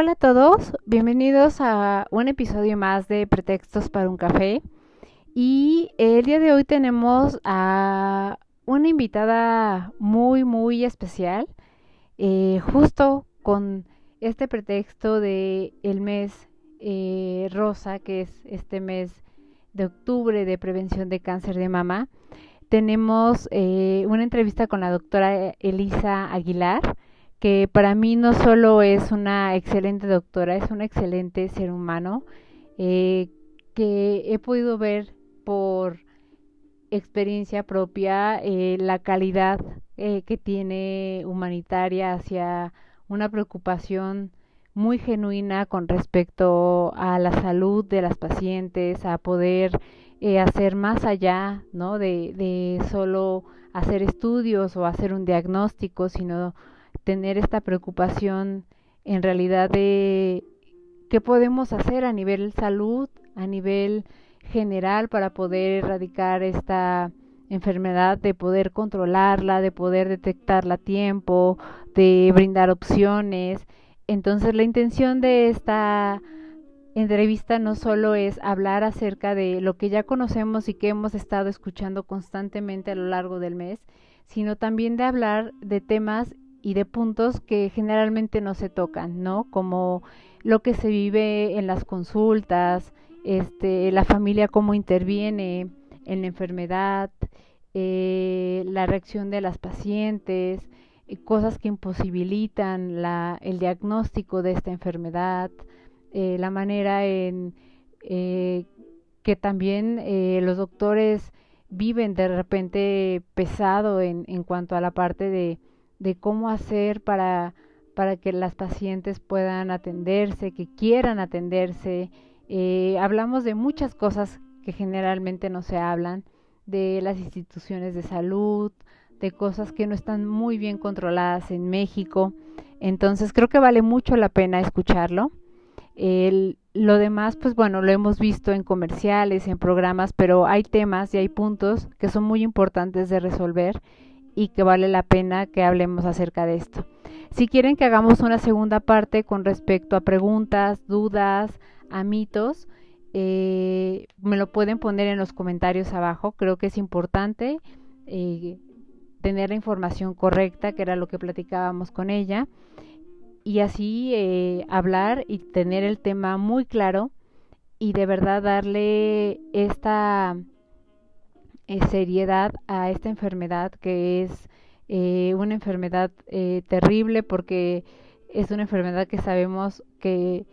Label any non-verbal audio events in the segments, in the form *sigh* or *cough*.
Hola a todos, bienvenidos a un episodio más de Pretextos para un café. Y el día de hoy tenemos a una invitada muy, muy especial, eh, justo con este pretexto de el mes eh, rosa, que es este mes de octubre de prevención de cáncer de mama. Tenemos eh, una entrevista con la doctora Elisa Aguilar que para mí no solo es una excelente doctora, es un excelente ser humano eh, que he podido ver por experiencia propia eh, la calidad eh, que tiene humanitaria hacia una preocupación muy genuina con respecto a la salud de las pacientes, a poder hacer más allá ¿no? de, de solo hacer estudios o hacer un diagnóstico, sino tener esta preocupación en realidad de qué podemos hacer a nivel salud, a nivel general para poder erradicar esta enfermedad, de poder controlarla, de poder detectarla a tiempo, de brindar opciones. Entonces la intención de esta entrevista no solo es hablar acerca de lo que ya conocemos y que hemos estado escuchando constantemente a lo largo del mes, sino también de hablar de temas y de puntos que generalmente no se tocan, ¿no? Como lo que se vive en las consultas, este, la familia cómo interviene en la enfermedad, eh, la reacción de las pacientes, eh, cosas que imposibilitan la, el diagnóstico de esta enfermedad, eh, la manera en que también los doctores viven de repente pesado en, en cuanto a la parte de de cómo hacer para, para que las pacientes puedan atenderse, que quieran atenderse. Eh, hablamos de muchas cosas que generalmente no se hablan, de las instituciones de salud, de cosas que no están muy bien controladas en México. Entonces creo que vale mucho la pena escucharlo. Lo demás, pues bueno, lo hemos visto en comerciales, en programas, pero hay temas y hay puntos que son muy importantes de resolver y que vale la pena que hablemos acerca de esto. Si quieren que hagamos una segunda parte con respecto a preguntas, dudas, a mitos, eh, me lo pueden poner en los comentarios abajo. Creo que es importante eh, tener la información correcta, que era lo que platicábamos con ella, y así eh, hablar y tener el tema muy claro y de verdad darle esta eh, seriedad a esta enfermedad que es eh, una enfermedad eh, terrible porque es una enfermedad que sabemos que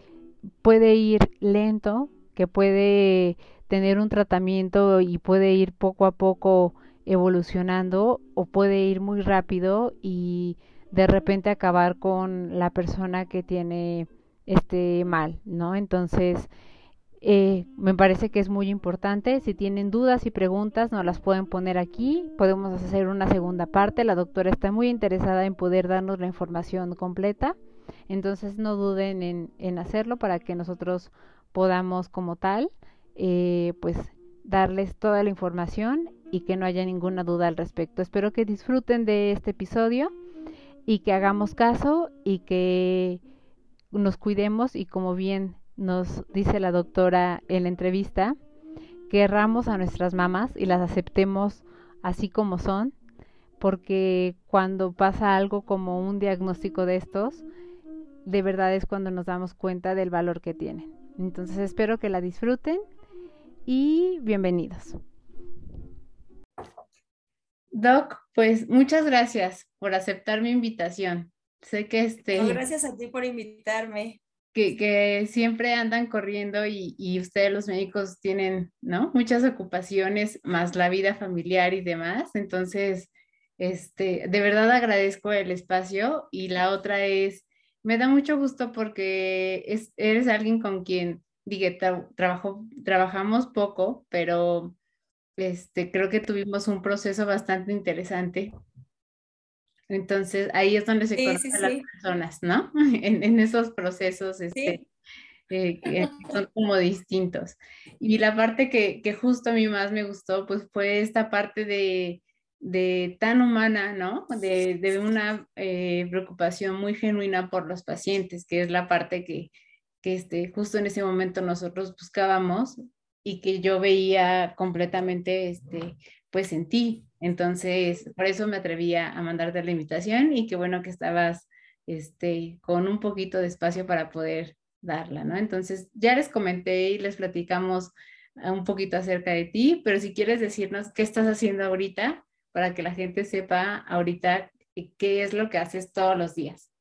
puede ir lento, que puede tener un tratamiento y puede ir poco a poco evolucionando o puede ir muy rápido y de repente acabar con la persona que tiene este mal, ¿no? Entonces, eh, me parece que es muy importante. Si tienen dudas y preguntas, nos las pueden poner aquí. Podemos hacer una segunda parte. La doctora está muy interesada en poder darnos la información completa. Entonces no duden en, en hacerlo para que nosotros podamos como tal, eh, pues darles toda la información y que no haya ninguna duda al respecto. Espero que disfruten de este episodio y que hagamos caso y que nos cuidemos y como bien nos dice la doctora en la entrevista, que erramos a nuestras mamás y las aceptemos así como son, porque cuando pasa algo como un diagnóstico de estos, de verdad es cuando nos damos cuenta del valor que tienen. Entonces espero que la disfruten y bienvenidos. Doc, pues muchas gracias por aceptar mi invitación. Sé que este... gracias a ti por invitarme que, siempre andan corriendo y, y, ustedes los médicos tienen, ¿no? Muchas ocupaciones, más la vida familiar y demás. Entonces, este, de verdad agradezco el espacio y la otra es Me da mucho gusto porque es, eres alguien con quien, dije, trabajo, trabajamos poco, pero este, creo que tuvimos un proceso bastante interesante. Entonces, ahí es donde se conocen las personas, ¿no? *laughs* En, esos procesos este, eh, que *laughs* son como distintos. Y la parte que, que, justo a mí más me gustó, pues fue esta parte de, de tan humana, ¿no? De, de una eh, preocupación muy genuina por los pacientes, que es la parte que, que este, justo en ese momento nosotros buscábamos y que yo veía completamente, este, pues en ti. Entonces, por eso me atrevía a mandarte la invitación y qué bueno que estabas, este, con un poquito de espacio para poder darla, ¿no? Entonces, ya les comenté y les platicamos un poquito acerca de ti, pero si quieres decirnos qué estás haciendo ahorita para que la gente sepa ahorita qué es lo que haces todos los días.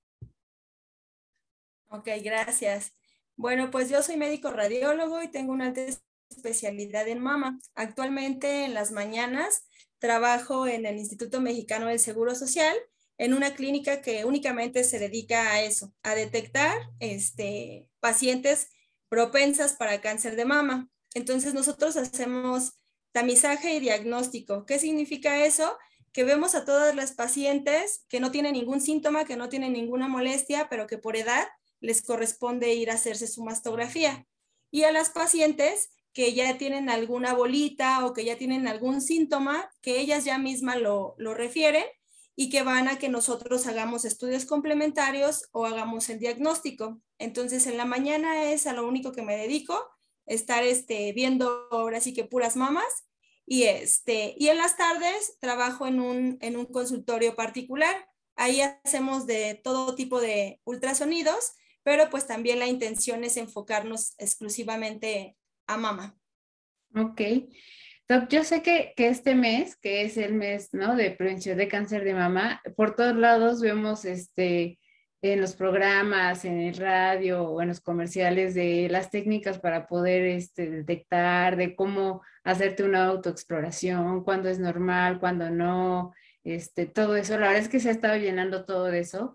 Ok, gracias. Bueno, pues yo soy médico radiólogo y tengo una especialidad en mama. Actualmente en las mañanas trabajo en el Instituto Mexicano del Seguro Social en una clínica que únicamente se dedica a eso, a detectar este, pacientes propensas para cáncer de mama. Entonces nosotros hacemos Tamizaje y diagnóstico. ¿Qué significa eso? Que vemos a todas las pacientes que no tienen ningún síntoma, que no tienen ninguna molestia, pero que por edad les corresponde ir a hacerse su mastografía. Y a las pacientes que ya tienen alguna bolita o que ya tienen algún síntoma, que ellas ya mismas lo, lo refieren y que van a que nosotros hagamos estudios complementarios o hagamos el diagnóstico. Entonces, en la mañana es a lo único que me dedico, estar este, viendo ahora sí que puras mamas y, este, y en las tardes trabajo en un, en un consultorio particular. Ahí hacemos de todo tipo de ultrasonidos, pero pues también la intención es enfocarnos exclusivamente a mama. Ok. yo sé que, que, este mes, que es el mes ¿no? de prevención de cáncer de mama, por todos lados vemos este, en los programas, en el radio o en los comerciales de las técnicas para poder este, detectar, de cómo hacerte una autoexploración, cuándo es normal, cuándo no, este, todo eso. La verdad es que se ha estado llenando todo de eso.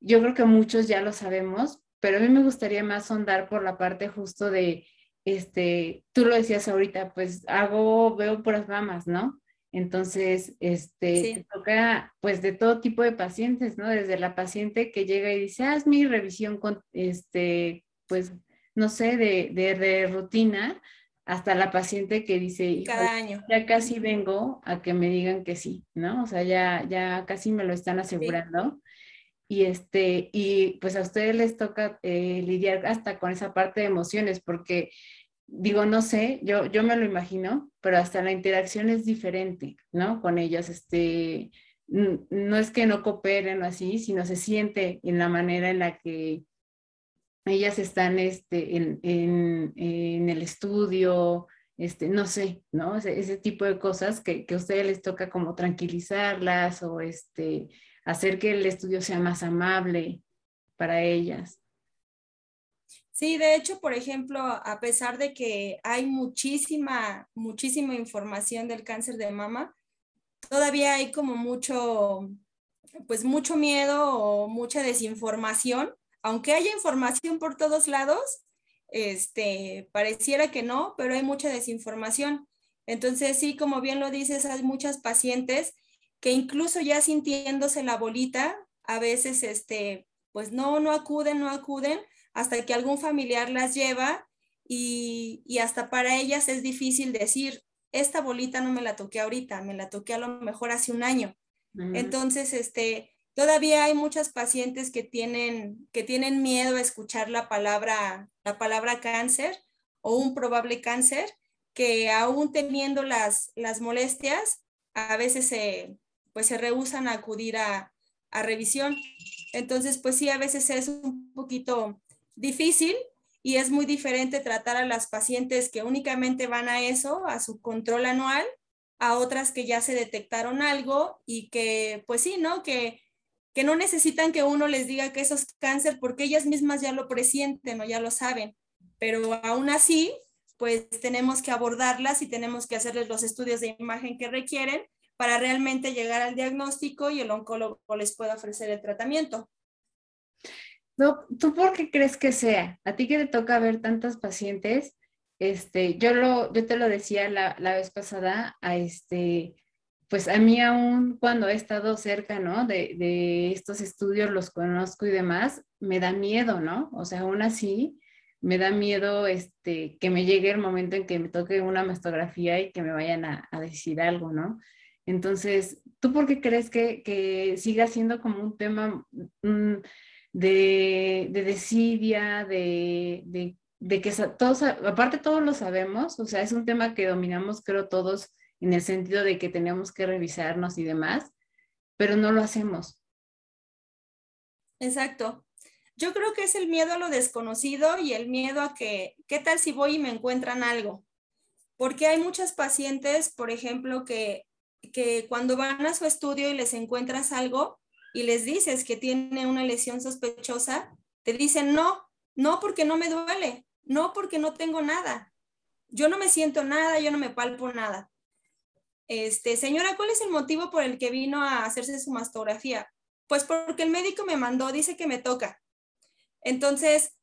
Yo creo que muchos ya lo sabemos, pero a mí me gustaría más sondar por la parte justo de, este, tú lo decías ahorita, pues hago, veo puras mamas, ¿no? Entonces, este, toca pues de todo tipo de pacientes, ¿no? Desde la paciente que llega y dice, haz mi revisión con, este, pues, no sé, de, de, rutina, hasta la paciente que dice, cada año. Ya casi vengo a que me digan que sí, ¿no? O sea, ya, ya casi me lo están asegurando. Y, este, y pues a ustedes les toca eh, lidiar hasta con esa parte de emociones, porque digo, no sé, yo, yo me lo imagino, pero hasta la interacción es diferente, ¿no? Con ellas, este, no es que no cooperen o así, sino se siente en la manera en la que ellas están este, en, en, el estudio, este, no sé, ¿no? Ese, tipo de cosas que, que, a ustedes les toca como tranquilizarlas o este, hacer que el estudio sea más amable para ellas. Sí, de hecho, por ejemplo, a pesar de que hay muchísima, muchísima información del cáncer de mama, todavía hay como mucho, pues mucho miedo o mucha desinformación. Aunque haya información por todos lados, este, pareciera que no, pero hay mucha desinformación. Entonces, sí, como bien lo dices, hay muchas pacientes que incluso ya sintiéndose la bolita, a veces, este, pues no, no acuden, no acuden hasta que algún familiar las lleva y, hasta para ellas es difícil decir, esta bolita no me la toqué ahorita, me la toqué a lo mejor hace un año. Entonces, este, todavía hay muchas pacientes que tienen, que tienen miedo a escuchar la palabra, la palabra cáncer o un probable cáncer, que aún teniendo las, las molestias, a veces se, pues se rehusan a acudir a, a revisión. Entonces, pues sí, a veces es un poquito difícil y es muy diferente tratar a las pacientes que únicamente van a eso, a su control anual, a otras que ya se detectaron algo y que, pues sí, ¿no? Que, que no necesitan que uno les diga que eso es cáncer porque ellas mismas ya lo presienten o ya lo saben, pero aún así, pues tenemos que abordarlas y tenemos que hacerles los estudios de imagen que requieren para realmente llegar al diagnóstico y el oncólogo les pueda ofrecer el tratamiento. No, ¿tú por qué crees que sea? A ti que te toca ver tantas pacientes, este, yo lo, yo te lo decía la, la vez pasada, a este, pues a mí aún cuando he estado cerca, ¿no? De, de, estos estudios, los conozco y demás, me da miedo, ¿no? O sea, aún así, me da miedo este, que me llegue el momento en que me toque una mastografía y que me vayan a, a decir algo, ¿no? Entonces, ¿tú por qué crees que, que siga siendo como un tema mm, de, de, desidia, de, de, que todos, aparte todos lo sabemos, o sea, es un tema que dominamos creo todos en el sentido de que tenemos que revisarnos y demás, pero no lo hacemos. Exacto. Yo creo que es el miedo a lo desconocido y el miedo a que, ¿qué tal si voy y me encuentran algo? Porque hay muchas pacientes, por ejemplo, que, que cuando van a su estudio y les encuentras algo y les dices que tiene una lesión sospechosa, te dicen, no, no porque no me duele, no porque no tengo nada. Yo no me siento nada, yo no me palpo nada. Este, señora, ¿cuál es el motivo por el que vino a hacerse su mastografía? Pues porque el médico me mandó, dice que me toca. Entonces,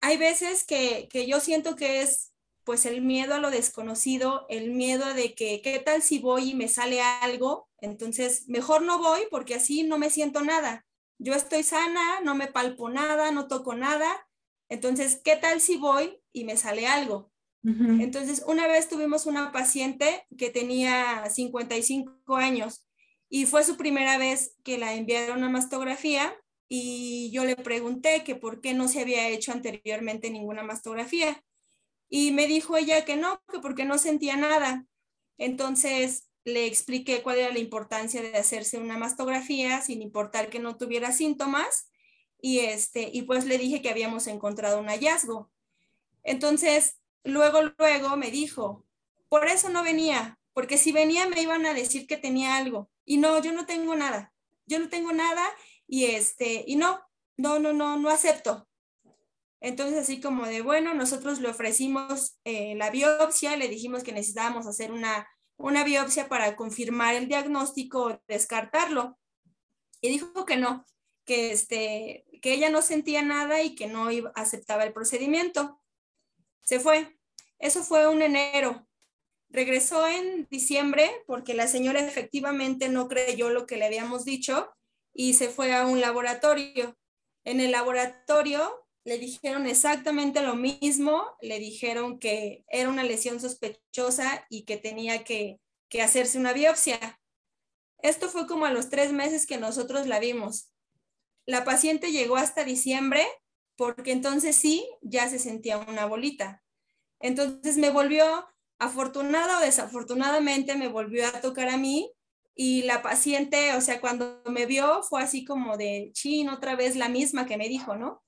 hay veces que, que, yo siento que es pues el miedo a lo desconocido, el miedo de que, ¿qué tal si voy y me sale algo? Entonces, mejor no voy porque así no me siento nada. Yo estoy sana, no me palpo nada, no toco nada. Entonces, ¿qué tal si voy y me sale algo? Uh -huh. Entonces, una vez tuvimos una paciente que tenía 55 años y fue su primera vez que la enviaron a mastografía y yo le pregunté que por qué no se había hecho anteriormente ninguna mastografía. Y me dijo ella que no, que porque no sentía nada. Entonces le expliqué cuál era la importancia de hacerse una mastografía sin importar que no tuviera síntomas y este y pues le dije que habíamos encontrado un hallazgo. Entonces, luego luego me dijo, "Por eso no venía, porque si venía me iban a decir que tenía algo." Y no, yo no tengo nada. Yo no tengo nada y este, y no, no, no, no, no acepto. Entonces, así como de, bueno, nosotros le ofrecimos eh, la biopsia, le dijimos que necesitábamos hacer una, una biopsia para confirmar el diagnóstico, descartarlo. Y dijo que no, que, este, que ella no sentía nada y que no iba, aceptaba el procedimiento. Se fue. Eso fue un enero. Regresó en diciembre porque la señora efectivamente no creyó lo que le habíamos dicho y se fue a un laboratorio. En el laboratorio le dijeron exactamente lo mismo, le dijeron que era una lesión sospechosa y que tenía que, que hacerse una biopsia. Esto fue como a los tres meses que nosotros la vimos. La paciente llegó hasta diciembre porque entonces sí, ya se sentía una bolita. Entonces me volvió, afortunada o desafortunadamente, me volvió a tocar a mí y la paciente, o sea, cuando me vio fue así como de, chin, otra vez la misma que me dijo, ¿no?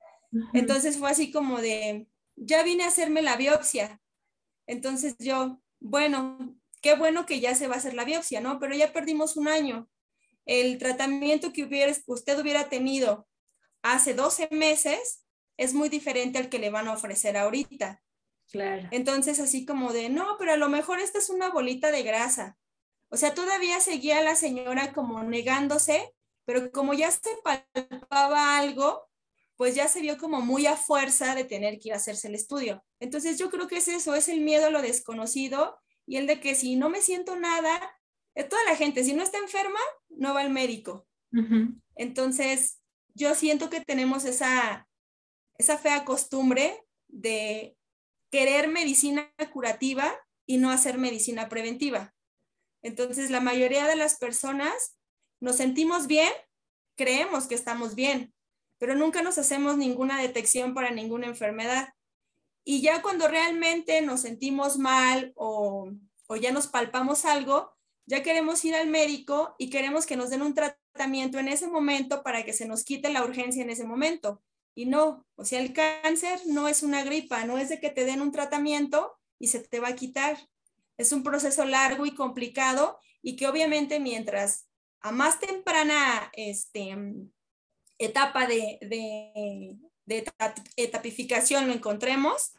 Entonces fue así como de, ya vine a hacerme la biopsia. Entonces yo, bueno, qué bueno que ya se va a hacer la biopsia, ¿no? Pero ya perdimos un año. El tratamiento que hubiera, usted hubiera tenido hace 12 meses es muy diferente al que le van a ofrecer ahorita. Claro. Entonces así como de, no, pero a lo mejor esta es una bolita de grasa o sea, todavía seguía la señora como negándose, pero como ya se palpaba algo, pues ya se vio como muy a fuerza de tener que ir a hacerse el estudio. Entonces yo creo que es eso, es el miedo a lo desconocido y el de que si no me siento nada, eh, toda la gente, si no está enferma, no va al médico. Uh -huh. Entonces yo siento que tenemos esa, esa fea costumbre de querer medicina curativa y no hacer medicina preventiva. Entonces, la mayoría de las personas nos sentimos bien, creemos que estamos bien, pero nunca nos hacemos ninguna detección para ninguna enfermedad. Y ya cuando realmente nos sentimos mal o, o ya nos palpamos algo, ya queremos ir al médico y queremos que nos den un tratamiento en ese momento para que se nos quite la urgencia en ese momento. Y no, o sea, el cáncer no es una gripa, no es de que te den un tratamiento y se te va a quitar es un proceso largo y complicado y que obviamente mientras a más temprana este, etapa de, de, de etapificación lo encontremos,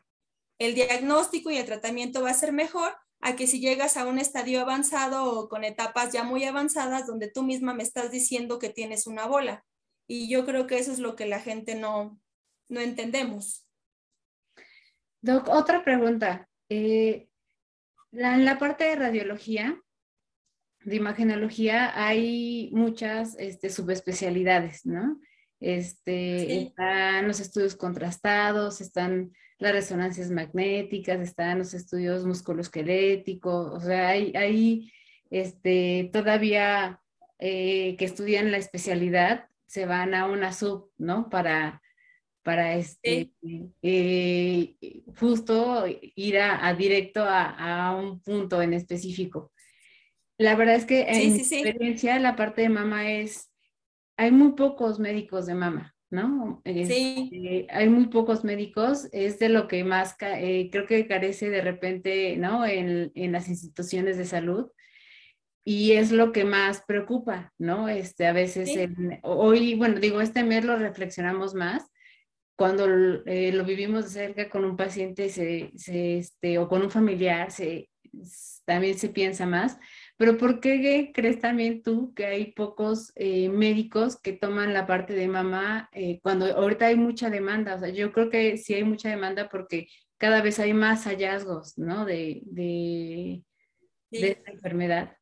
el diagnóstico y el tratamiento va a ser mejor a que si llegas a un estadio avanzado o con etapas ya muy avanzadas donde tú misma me estás diciendo que tienes una bola. Y yo creo que eso es lo que la gente no, no entendemos. Doc, otra pregunta. Eh, en la parte de radiología, de imagenología, hay muchas este, subespecialidades, ¿no? Este, Están los estudios contrastados, están las resonancias magnéticas, están los estudios musculoesqueléticos, o sea, hay, hay este, todavía eh, que estudian la especialidad, se van a una sub, ¿no? Para, para este, eh, justo ir a, directo a, un punto en específico. La verdad es que en mi experiencia la parte de mama es, hay muy pocos médicos de mama, ¿no? sí. Este, hay muy pocos médicos, es de lo que más eh, creo que carece de repente, ¿no? En, en, las instituciones de salud. Y es lo que más preocupa, ¿no? Este, a veces, hoy, bueno, digo, este mes lo reflexionamos más, cuando eh, lo vivimos de cerca con un paciente se, se, este, o con un familiar, se, también se piensa más. Pero ¿por qué crees también tú que hay pocos eh, médicos que toman la parte de mamá eh, cuando ahorita hay mucha demanda? O sea, yo creo que sí hay mucha demanda porque cada vez hay más hallazgos, ¿no? De, de, de esta enfermedad.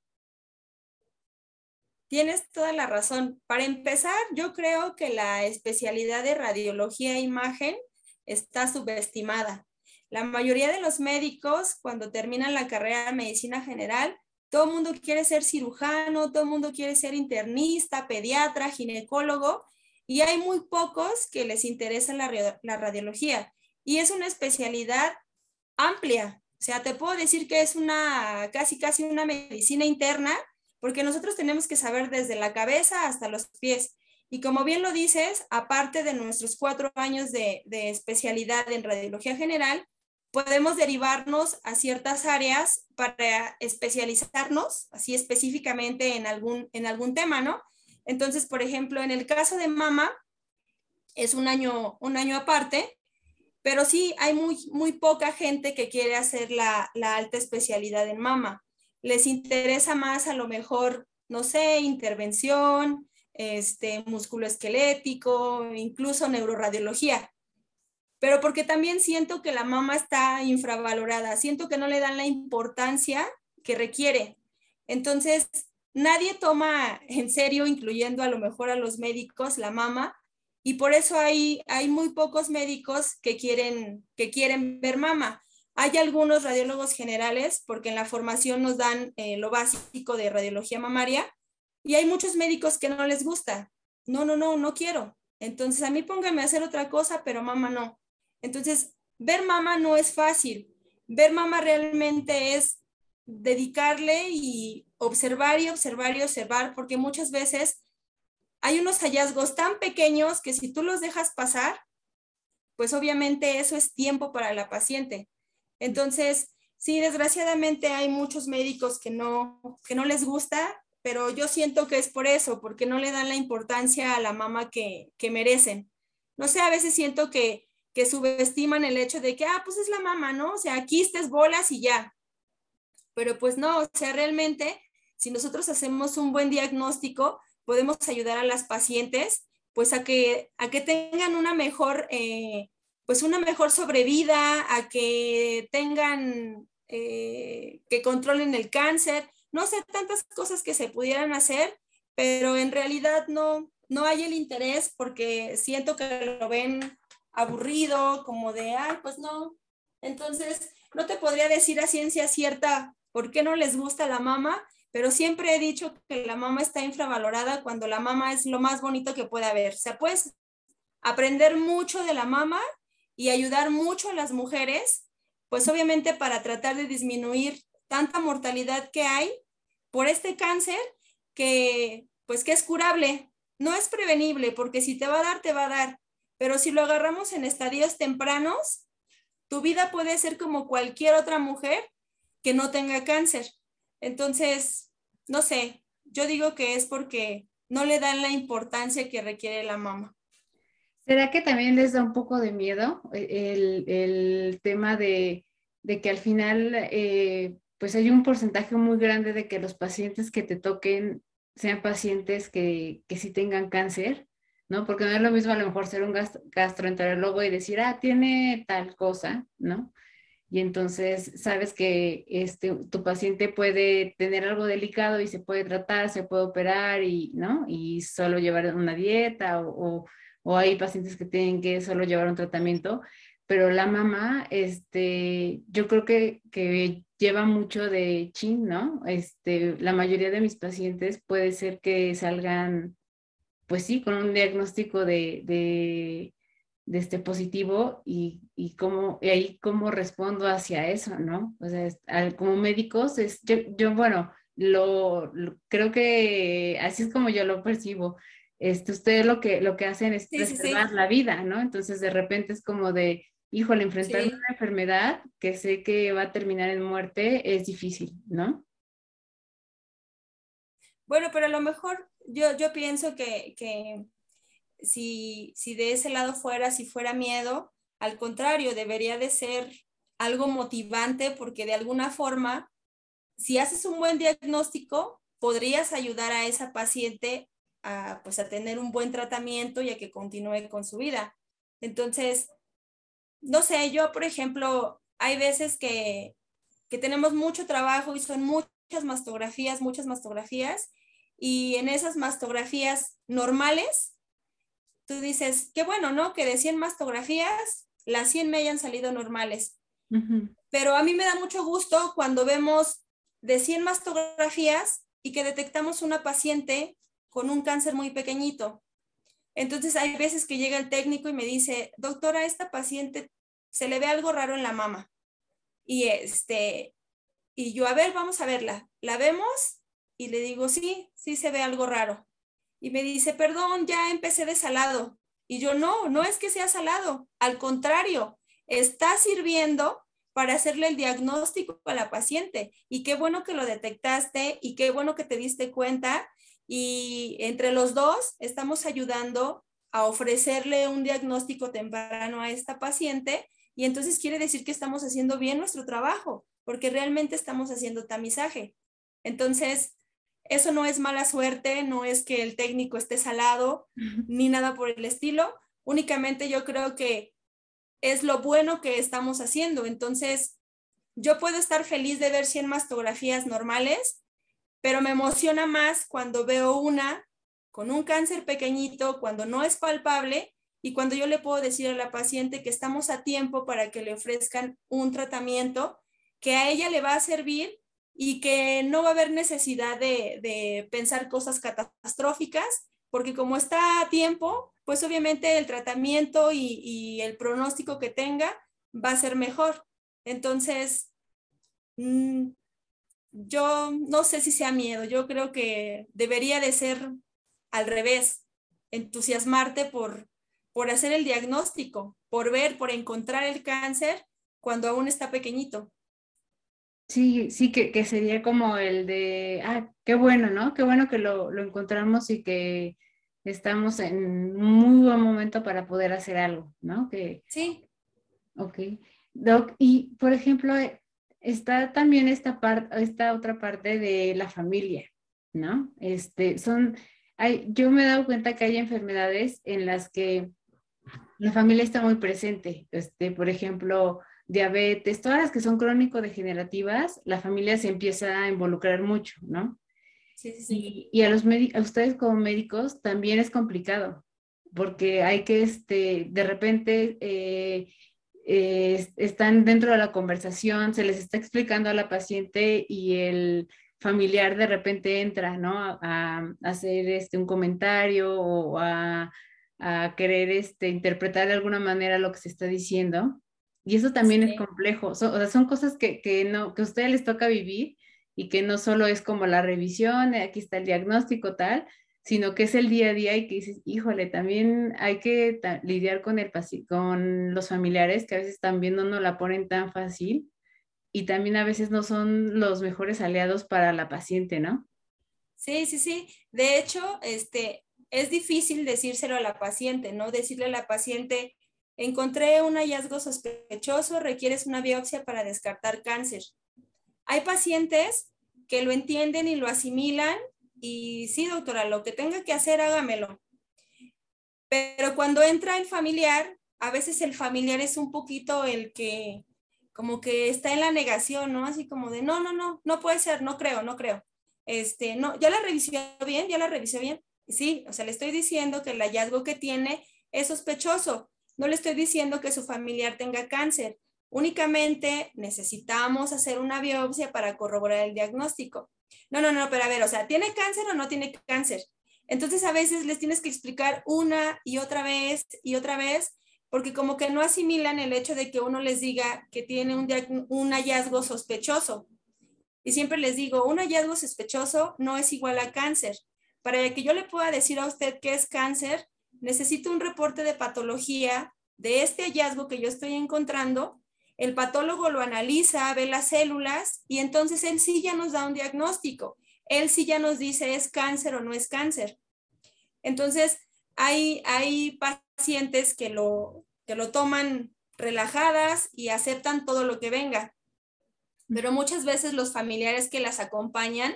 Tienes toda la razón. Para empezar, yo creo que la especialidad de radiología e imagen está subestimada. La mayoría de los médicos, cuando terminan la carrera de medicina general, todo el mundo quiere ser cirujano, todo el mundo quiere ser internista, pediatra, ginecólogo, y hay muy pocos que les interesa la, radiología. Y es una especialidad amplia. O sea, te puedo decir que es una casi, casi una medicina interna porque nosotros tenemos que saber desde la cabeza hasta los pies. Y como bien lo dices, aparte de nuestros cuatro años de, especialidad en radiología general, podemos derivarnos a ciertas áreas para especializarnos, así específicamente en algún, en algún tema, ¿no? Entonces, por ejemplo, en el caso de mama, es un año, un año aparte, pero sí hay muy, muy poca gente que quiere hacer la, la alta especialidad en mama les interesa más a lo mejor, no sé, intervención, este, músculo esquelético, incluso neuroradiología. Pero porque también siento que la mama está infravalorada, siento que no le dan la importancia que requiere. Entonces, nadie toma en serio, incluyendo a lo mejor a los médicos, la mama, y por eso hay, hay muy pocos médicos que quieren, que quieren ver mama. Hay algunos radiólogos generales, porque en la formación nos dan eh, lo básico de radiología mamaria, y hay muchos médicos que no les gusta. No, no, no, no quiero. Entonces a mí póngame a hacer otra cosa, pero mama no. Entonces, ver mama no es fácil. Ver mama realmente es dedicarle y observar y observar y observar, porque muchas veces hay unos hallazgos tan pequeños que si tú los dejas pasar, pues obviamente eso es tiempo para la paciente. Entonces, sí, desgraciadamente hay muchos médicos que no, que no les gusta, pero yo siento que es por eso, porque no le dan la importancia a la mama que, que merecen. No sé, a veces siento que, que subestiman el hecho de que, ah, pues es la mama, ¿no? O sea, quistes, bolas y ya. Pero pues no, o sea, realmente, si nosotros hacemos un buen diagnóstico, podemos ayudar a las pacientes, pues a que, a que tengan una mejor eh, pues una mejor sobrevida, a que tengan, eh, que controlen el cáncer, no sé, tantas cosas que se pudieran hacer, pero en realidad no, no hay el interés porque siento que lo ven aburrido, como de, ay, pues no. Entonces, no te podría decir a ciencia cierta por qué no les gusta la mama, pero siempre he dicho que la mama está infravalorada cuando la mama es lo más bonito que puede haber. O sea, puedes aprender mucho de la mama y ayudar mucho a las mujeres, pues obviamente para tratar de disminuir tanta mortalidad que hay por este cáncer que pues que es curable, no es prevenible porque si te va a dar, te va a dar, pero si lo agarramos en estadios tempranos, tu vida puede ser como cualquier otra mujer que no tenga cáncer. Entonces, no sé, yo digo que es porque no le dan la importancia que requiere la mamá. ¿Será que también les da un poco de miedo eh, el, tema de, que al final, eh, pues hay un porcentaje muy grande de que los pacientes que te toquen sean pacientes que, que sí tengan cáncer? ¿No? Porque no es lo mismo a lo mejor ser un gastroenterólogo y decir, ah, tiene tal cosa, ¿no? Y entonces sabes que este, tu paciente puede tener algo delicado y se puede tratar, se puede operar y, ¿no? Y solo llevar una dieta o, o, hay pacientes que tienen que solo llevar un tratamiento, pero la mamá, este, yo creo que, que lleva mucho de chin, ¿no? Este, la mayoría de mis pacientes puede ser que salgan, pues sí, con un diagnóstico de, de, este positivo y, y, cómo, y ahí cómo respondo hacia eso, ¿no? O sea, como médicos, es, yo, bueno, lo, creo que así es como yo lo percibo. Este, ustedes lo que, lo que hacen es preservar la vida, ¿no? Entonces de repente es como de, híjole, enfrentar una enfermedad que sé que va a terminar en muerte es difícil, ¿no? Bueno, pero a lo mejor yo, yo pienso que, que si, si de ese lado fuera, si fuera miedo, al contrario, debería de ser algo motivante porque de alguna forma, si haces un buen diagnóstico, podrías ayudar a esa paciente a, pues, a tener un buen tratamiento y a que continúe con su vida. Entonces, no sé, yo, por ejemplo, hay veces que, que tenemos mucho trabajo y son muchas mastografías, muchas mastografías, y en esas mastografías normales, tú dices, qué bueno, ¿no? Que de 100 mastografías, las 100 me hayan salido normales. Pero a mí me da mucho gusto cuando vemos de 100 mastografías y que detectamos una paciente con un cáncer muy pequeñito. Entonces hay veces que llega el técnico y me dice, doctora, esta paciente se le ve algo raro en la mama. Y este, y yo, a ver, vamos a verla. ¿La vemos? Y le digo, sí, sí se ve algo raro. Y me dice, perdón, ya empecé de salado. Y yo, no, no es que sea salado. Al contrario, está sirviendo para hacerle el diagnóstico a la paciente. Y qué bueno que lo detectaste y qué bueno que te diste cuenta y entre los dos estamos ayudando a ofrecerle un diagnóstico temprano a esta paciente y entonces quiere decir que estamos haciendo bien nuestro trabajo, porque realmente estamos haciendo tamizaje. Entonces, eso no es mala suerte, no es que el técnico esté salado, ni nada por el estilo, únicamente yo creo que es lo bueno que estamos haciendo. Entonces, yo puedo estar feliz de ver 100 mastografías normales pero me emociona más cuando veo una con un cáncer pequeñito, cuando no es palpable y cuando yo le puedo decir a la paciente que estamos a tiempo para que le ofrezcan un tratamiento que a ella le va a servir y que no va a haber necesidad de, pensar cosas catastróficas, porque como está a tiempo, pues obviamente el tratamiento y, el pronóstico que tenga va a ser mejor. Entonces, mm, yo no sé si sea miedo, yo creo que debería de ser al revés, entusiasmarte por, por hacer el diagnóstico, por ver, por encontrar el cáncer cuando aún está pequeñito. Sí, sí, que, que sería como el de, ah, qué bueno, ¿no? Qué bueno que lo, lo encontramos y que estamos en un muy buen momento para poder hacer algo, ¿no? Que, sí. Ok. Doc, y por ejemplo, está también esta, parte, esta otra parte de la familia, ¿no? Este, son, hay, yo me he dado cuenta que hay enfermedades en las que la familia está muy presente. Este, por ejemplo, diabetes, todas las que son crónico-degenerativas, la familia se empieza a involucrar mucho, ¿no? Sí, sí, sí. Y, a, los a ustedes como médicos también es complicado, porque hay que, este, de repente, eh, están dentro de la conversación, se les está explicando a la paciente y el familiar de repente entra, ¿no? A, hacer este, un comentario o a, querer este, interpretar de alguna manera lo que se está diciendo. Y eso también es complejo. Son, o sea, son cosas que, que, no, que a ustedes les toca vivir y que no solo es como la revisión, aquí está el diagnóstico tal, sino que es el día a día y que dices, híjole, también hay que lidiar con, el, con los familiares que a veces también no nos la ponen tan fácil y también a veces no son los mejores aliados para la paciente, ¿no? Sí, sí, sí. De hecho, este, es difícil decírselo a la paciente, ¿no? Decirle a la paciente, encontré un hallazgo sospechoso, requieres una biopsia para descartar cáncer. Hay pacientes que lo entienden y lo asimilan y sí, doctora, lo que tenga que hacer, hágamelo. Pero cuando entra el familiar, a veces el familiar es un poquito el que como que está en la negación, ¿no? Así como de, no, no, no, no puede ser, no creo, no creo. Este, no, ya la revisé bien, ya la revisé bien. Sí, o sea, le estoy diciendo que el hallazgo que tiene es sospechoso. No le estoy diciendo que su familiar tenga cáncer. Únicamente necesitamos hacer una biopsia para corroborar el diagnóstico. No, no, no, pero a ver, o sea, ¿tiene cáncer o no tiene cáncer? Entonces a veces les tienes que explicar una y otra vez y otra vez, porque como que no asimilan el hecho de que uno les diga que tiene un, un hallazgo sospechoso. Y siempre les digo, un hallazgo sospechoso no es igual a cáncer. Para que yo le pueda decir a usted que es cáncer, necesito un reporte de patología de este hallazgo que yo estoy encontrando. El patólogo lo analiza, ve las células y entonces él sí ya nos da un diagnóstico. Él sí ya nos dice es cáncer o no es cáncer. Entonces, hay, hay pacientes que lo, que lo toman relajadas y aceptan todo lo que venga. Pero muchas veces los familiares que las acompañan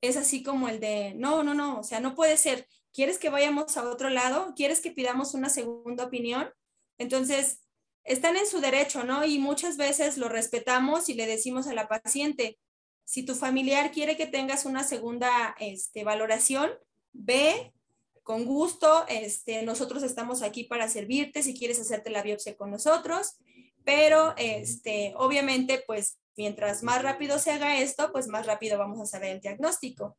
es así como el de, no, no, no, o sea, no puede ser. ¿Quieres que vayamos a otro lado? ¿Quieres que pidamos una segunda opinión? Entonces, están en su derecho, ¿no? Y muchas veces lo respetamos y le decimos a la paciente, si tu familiar quiere que tengas una segunda este, valoración, ve con gusto, este, nosotros estamos aquí para servirte si quieres hacerte la biopsia con nosotros, pero este, obviamente, pues mientras más rápido se haga esto, pues más rápido vamos a saber el diagnóstico.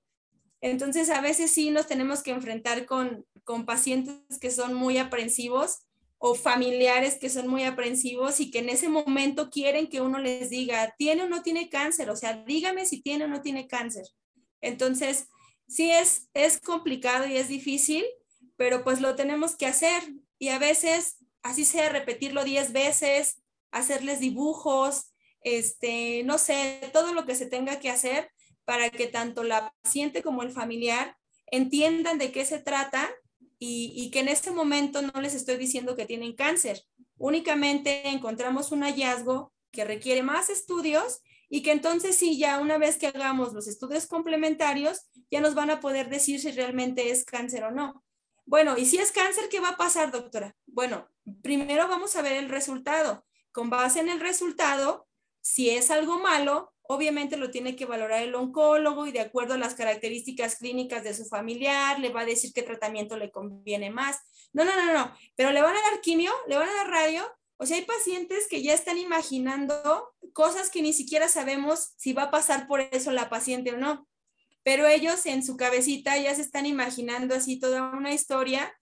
Entonces, a veces sí nos tenemos que enfrentar con, con pacientes que son muy aprensivos o familiares que son muy aprensivos y que en ese momento quieren que uno les diga, ¿tiene o no tiene cáncer? O sea, dígame si tiene o no tiene cáncer. Entonces, sí es, es complicado y es difícil, pero pues lo tenemos que hacer y a veces, así sea, repetirlo 10 veces, hacerles dibujos, este, no sé, todo lo que se tenga que hacer para que tanto la paciente como el familiar entiendan de qué se trata y, que en este momento no les estoy diciendo que tienen cáncer. Únicamente encontramos un hallazgo que requiere más estudios y que entonces sí, ya una vez que hagamos los estudios complementarios, ya nos van a poder decir si realmente es cáncer o no. Bueno, y si es cáncer, ¿qué va a pasar, doctora? Bueno, primero vamos a ver el resultado. Con base en el resultado, si es algo malo, obviamente lo tiene que valorar el oncólogo y de acuerdo a las características clínicas de su familiar, le va a decir qué tratamiento le conviene más. No, no, no, no, pero le van a dar quimio, le van a dar radio. O sea, hay pacientes que ya están imaginando cosas que ni siquiera sabemos si va a pasar por eso la paciente o no. Pero ellos en su cabecita ya se están imaginando así toda una historia.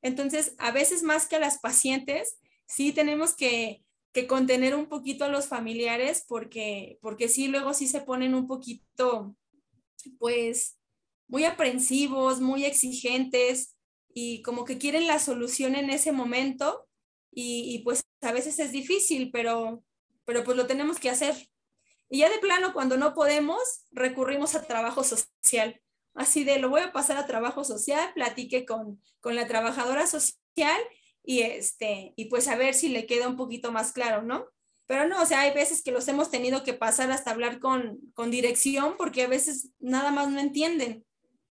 Entonces, a veces más que a las pacientes, sí tenemos que que contener un poquito a los familiares porque, porque sí, luego sí se ponen un poquito, pues, muy aprensivos, muy exigentes y como que quieren la solución en ese momento y, pues a veces es difícil, pero, pero pues lo tenemos que hacer. Y ya de plano, cuando no podemos, recurrimos a trabajo social. Así de, lo voy a pasar a trabajo social, platique con, con la trabajadora social y, este, y pues a ver si le queda un poquito más claro, ¿no? Pero no, o sea, hay veces que los hemos tenido que pasar hasta hablar con, con dirección porque a veces nada más no entienden.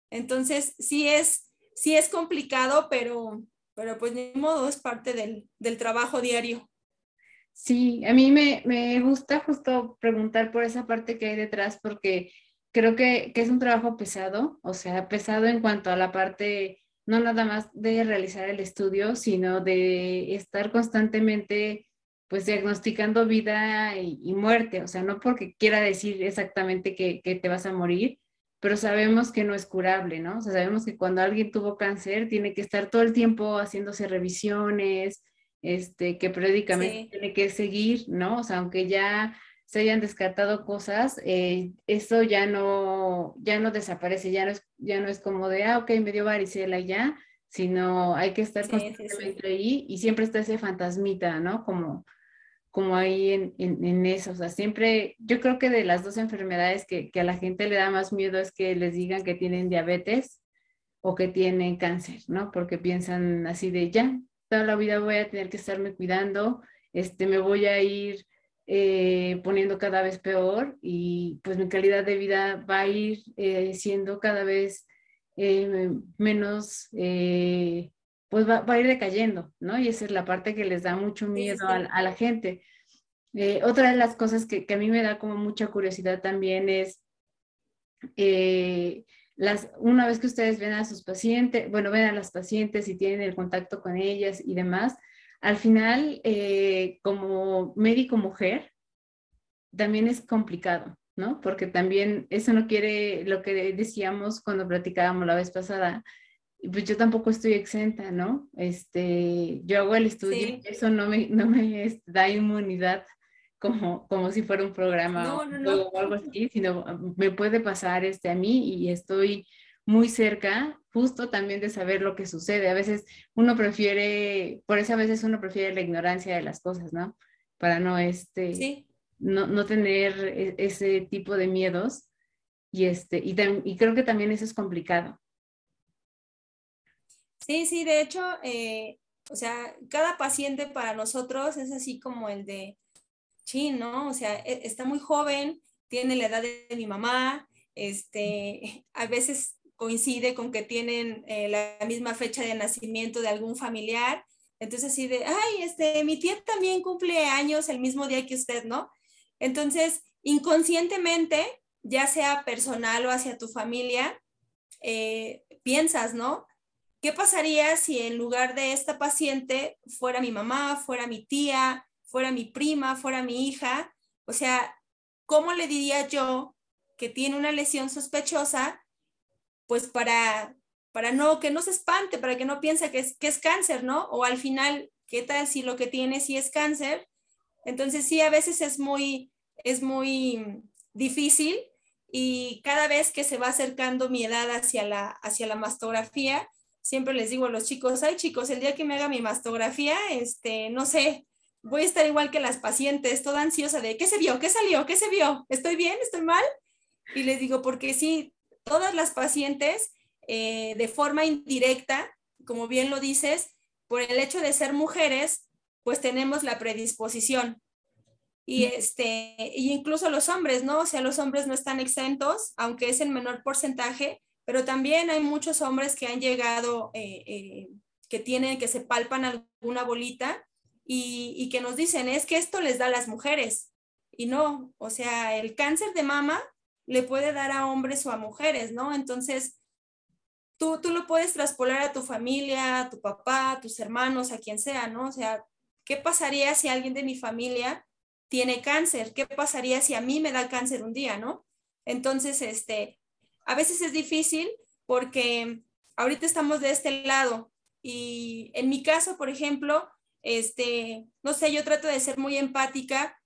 Entonces, sí es, sí es complicado, pero, pero pues ni modo, es parte del, del trabajo diario. Sí, a mí me, me, gusta justo preguntar por esa parte que hay detrás porque creo que, que es un trabajo pesado, o sea, pesado en cuanto a la parte no nada más de realizar el estudio, sino de estar constantemente pues diagnosticando vida y, muerte, o sea, no porque quiera decir exactamente que, te vas a morir, pero sabemos que no es curable, ¿no? O sea, sabemos que cuando alguien tuvo cáncer tiene que estar todo el tiempo haciéndose revisiones, este, que periódicamente tiene que seguir, ¿no? O sea, aunque ya se hayan descartado cosas, eh, eso ya no, ya no desaparece, ya no, es, ya no es como de, ah, ok, me dio varicela ya, sino hay que estar constantemente ahí y siempre está ese fantasmita, ¿no? Como, como ahí en, en, eso, o sea, siempre, yo creo que de las dos enfermedades que, que a la gente le da más miedo es que les digan que tienen diabetes o que tienen cáncer, ¿no? Porque piensan así de, ya, toda la vida voy a tener que estarme cuidando, este, me voy a ir eh, poniendo cada vez peor y pues mi calidad de vida va a ir eh, siendo cada vez eh, menos pues va, a ir decayendo, ¿no? Y esa es la parte que les da mucho miedo A, la gente. Eh, otra de las cosas que, a mí me da como mucha curiosidad también es, eh, las, una vez que ustedes ven a sus pacientes, bueno, ven a las pacientes y tienen el contacto con ellas y demás, al final, eh, como médico mujer, también es complicado, ¿no? Porque también eso no quiere lo que decíamos cuando platicábamos la vez pasada, pues yo tampoco estoy exenta, ¿no? Este, yo hago el estudio, eso no me, no me da inmunidad como, como si fuera un programa o algo así, sino me puede pasar este a mí y estoy muy cerca justo también de saber lo que sucede. A veces uno prefiere, por eso a veces uno prefiere la ignorancia de las cosas, ¿no? Para no, este, no, no, tener e, ese tipo de miedos y, este, y, y creo que también eso es complicado. Sí, sí, de hecho, eh, o sea, cada paciente para nosotros es así como el de, sí, ¿no? O sea, e, está muy joven, tiene la edad de mi mamá, este, *laughs* a veces coincide con que tienen eh, la misma fecha de nacimiento de algún familiar. Entonces, así de, ay, este, mi tía también cumple años el mismo día que usted, ¿no? Entonces, inconscientemente, ya sea personal o hacia tu familia, eh, piensas, ¿no? ¿Qué pasaría si en lugar de esta paciente fuera mi mamá, fuera mi tía, fuera mi prima, fuera mi hija? O sea, ¿cómo le diría yo que tiene una lesión sospechosa? Pues para, para no, que no se espante, para que no piense que es, que es cáncer, ¿no? O al final, ¿qué tal si lo que tiene sí es cáncer? Entonces sí, a veces es muy, es muy difícil y cada vez que se va acercando mi edad hacia la, hacia la mastografía, siempre les digo a los chicos, ay chicos, el día que me haga mi mastografía, este, no sé, voy a estar igual que las pacientes, toda ansiosa de, ¿qué se vio? ¿Qué salió? ¿Qué se vio? ¿Estoy bien? ¿Estoy mal? Y les digo, porque sí, todas las pacientes, eh, de forma indirecta, como bien lo dices, por el hecho de ser mujeres, pues tenemos la predisposición. Y este, y incluso los hombres, ¿no? O sea, los hombres no están exentos, aunque es el menor porcentaje, pero también hay muchos hombres que han llegado, eh, eh, que tienen, que se palpan alguna bolita y, que nos dicen, es que esto les da a las mujeres. Y no, o sea, el cáncer de mama le puede dar a hombres o a mujeres, ¿no? Entonces, tú, tú lo puedes traspolar a tu familia, a tu papá, a tus hermanos, a quien sea, ¿no? O sea, ¿qué pasaría si alguien de mi familia tiene cáncer? ¿Qué pasaría si a mí me da cáncer un día, ¿no? Entonces, este, a veces es difícil porque ahorita estamos de este lado y en mi caso, por ejemplo, este, no sé, yo trato de ser muy empática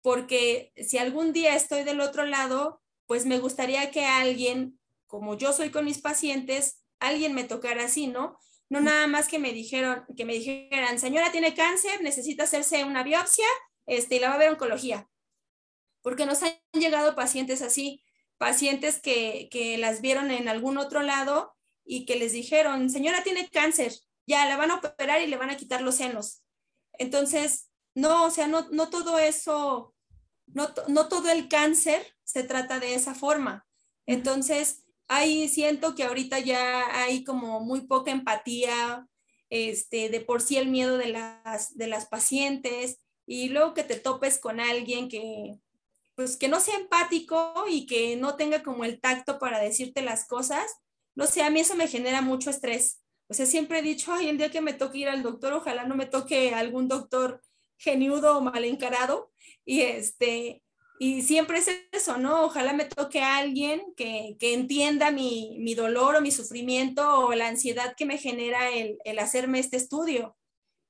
porque si algún día estoy del otro lado, pues me gustaría que alguien, como yo soy con mis pacientes, alguien me tocara así, ¿no? No nada más que me dijeron, que me dijeran, señora tiene cáncer, necesita hacerse una biopsia, este, y la va a ver oncología. Porque nos han llegado pacientes así pacientes que, que las vieron en algún otro lado y que les dijeron, señora tiene cáncer, ya la van a operar y le van a quitar los senos. Entonces, no, o sea, no, no todo eso, no, no todo el cáncer se trata de esa forma. Entonces, ahí siento que ahorita ya hay como muy poca empatía, este, de por sí el miedo de las, de las pacientes y luego que te topes con alguien que, pues que no sea empático y que no tenga como el tacto para decirte las cosas, no sé, a mí eso me genera mucho estrés. O sea, siempre he dicho, ay, el día que me toque ir al doctor, ojalá no me toque algún doctor geniudo o mal encarado. Y este, y siempre es eso, ¿no? Ojalá me toque a alguien que, que entienda mi, mi, dolor o mi sufrimiento o la ansiedad que me genera el, el hacerme este estudio.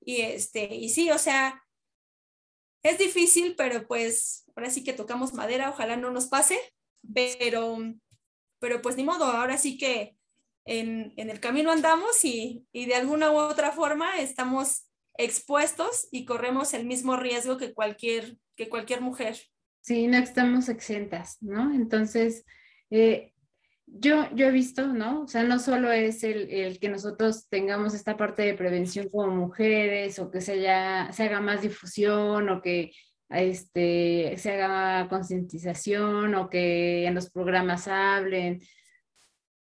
Y este, y sí, o sea, es difícil, pero pues ahora sí que tocamos madera, ojalá no nos pase, pero, pero pues ni modo, ahora sí que en, el camino andamos y, de alguna u otra forma estamos expuestos y corremos el mismo riesgo que cualquier, que cualquier mujer. Sí, no estamos exentas, ¿no? Entonces, eh, yo, yo he visto, ¿no? O sea, no solo es el, el, que nosotros tengamos esta parte de prevención como mujeres o que se, haya, se haga más difusión o que este, se haga concientización o que en los programas hablen.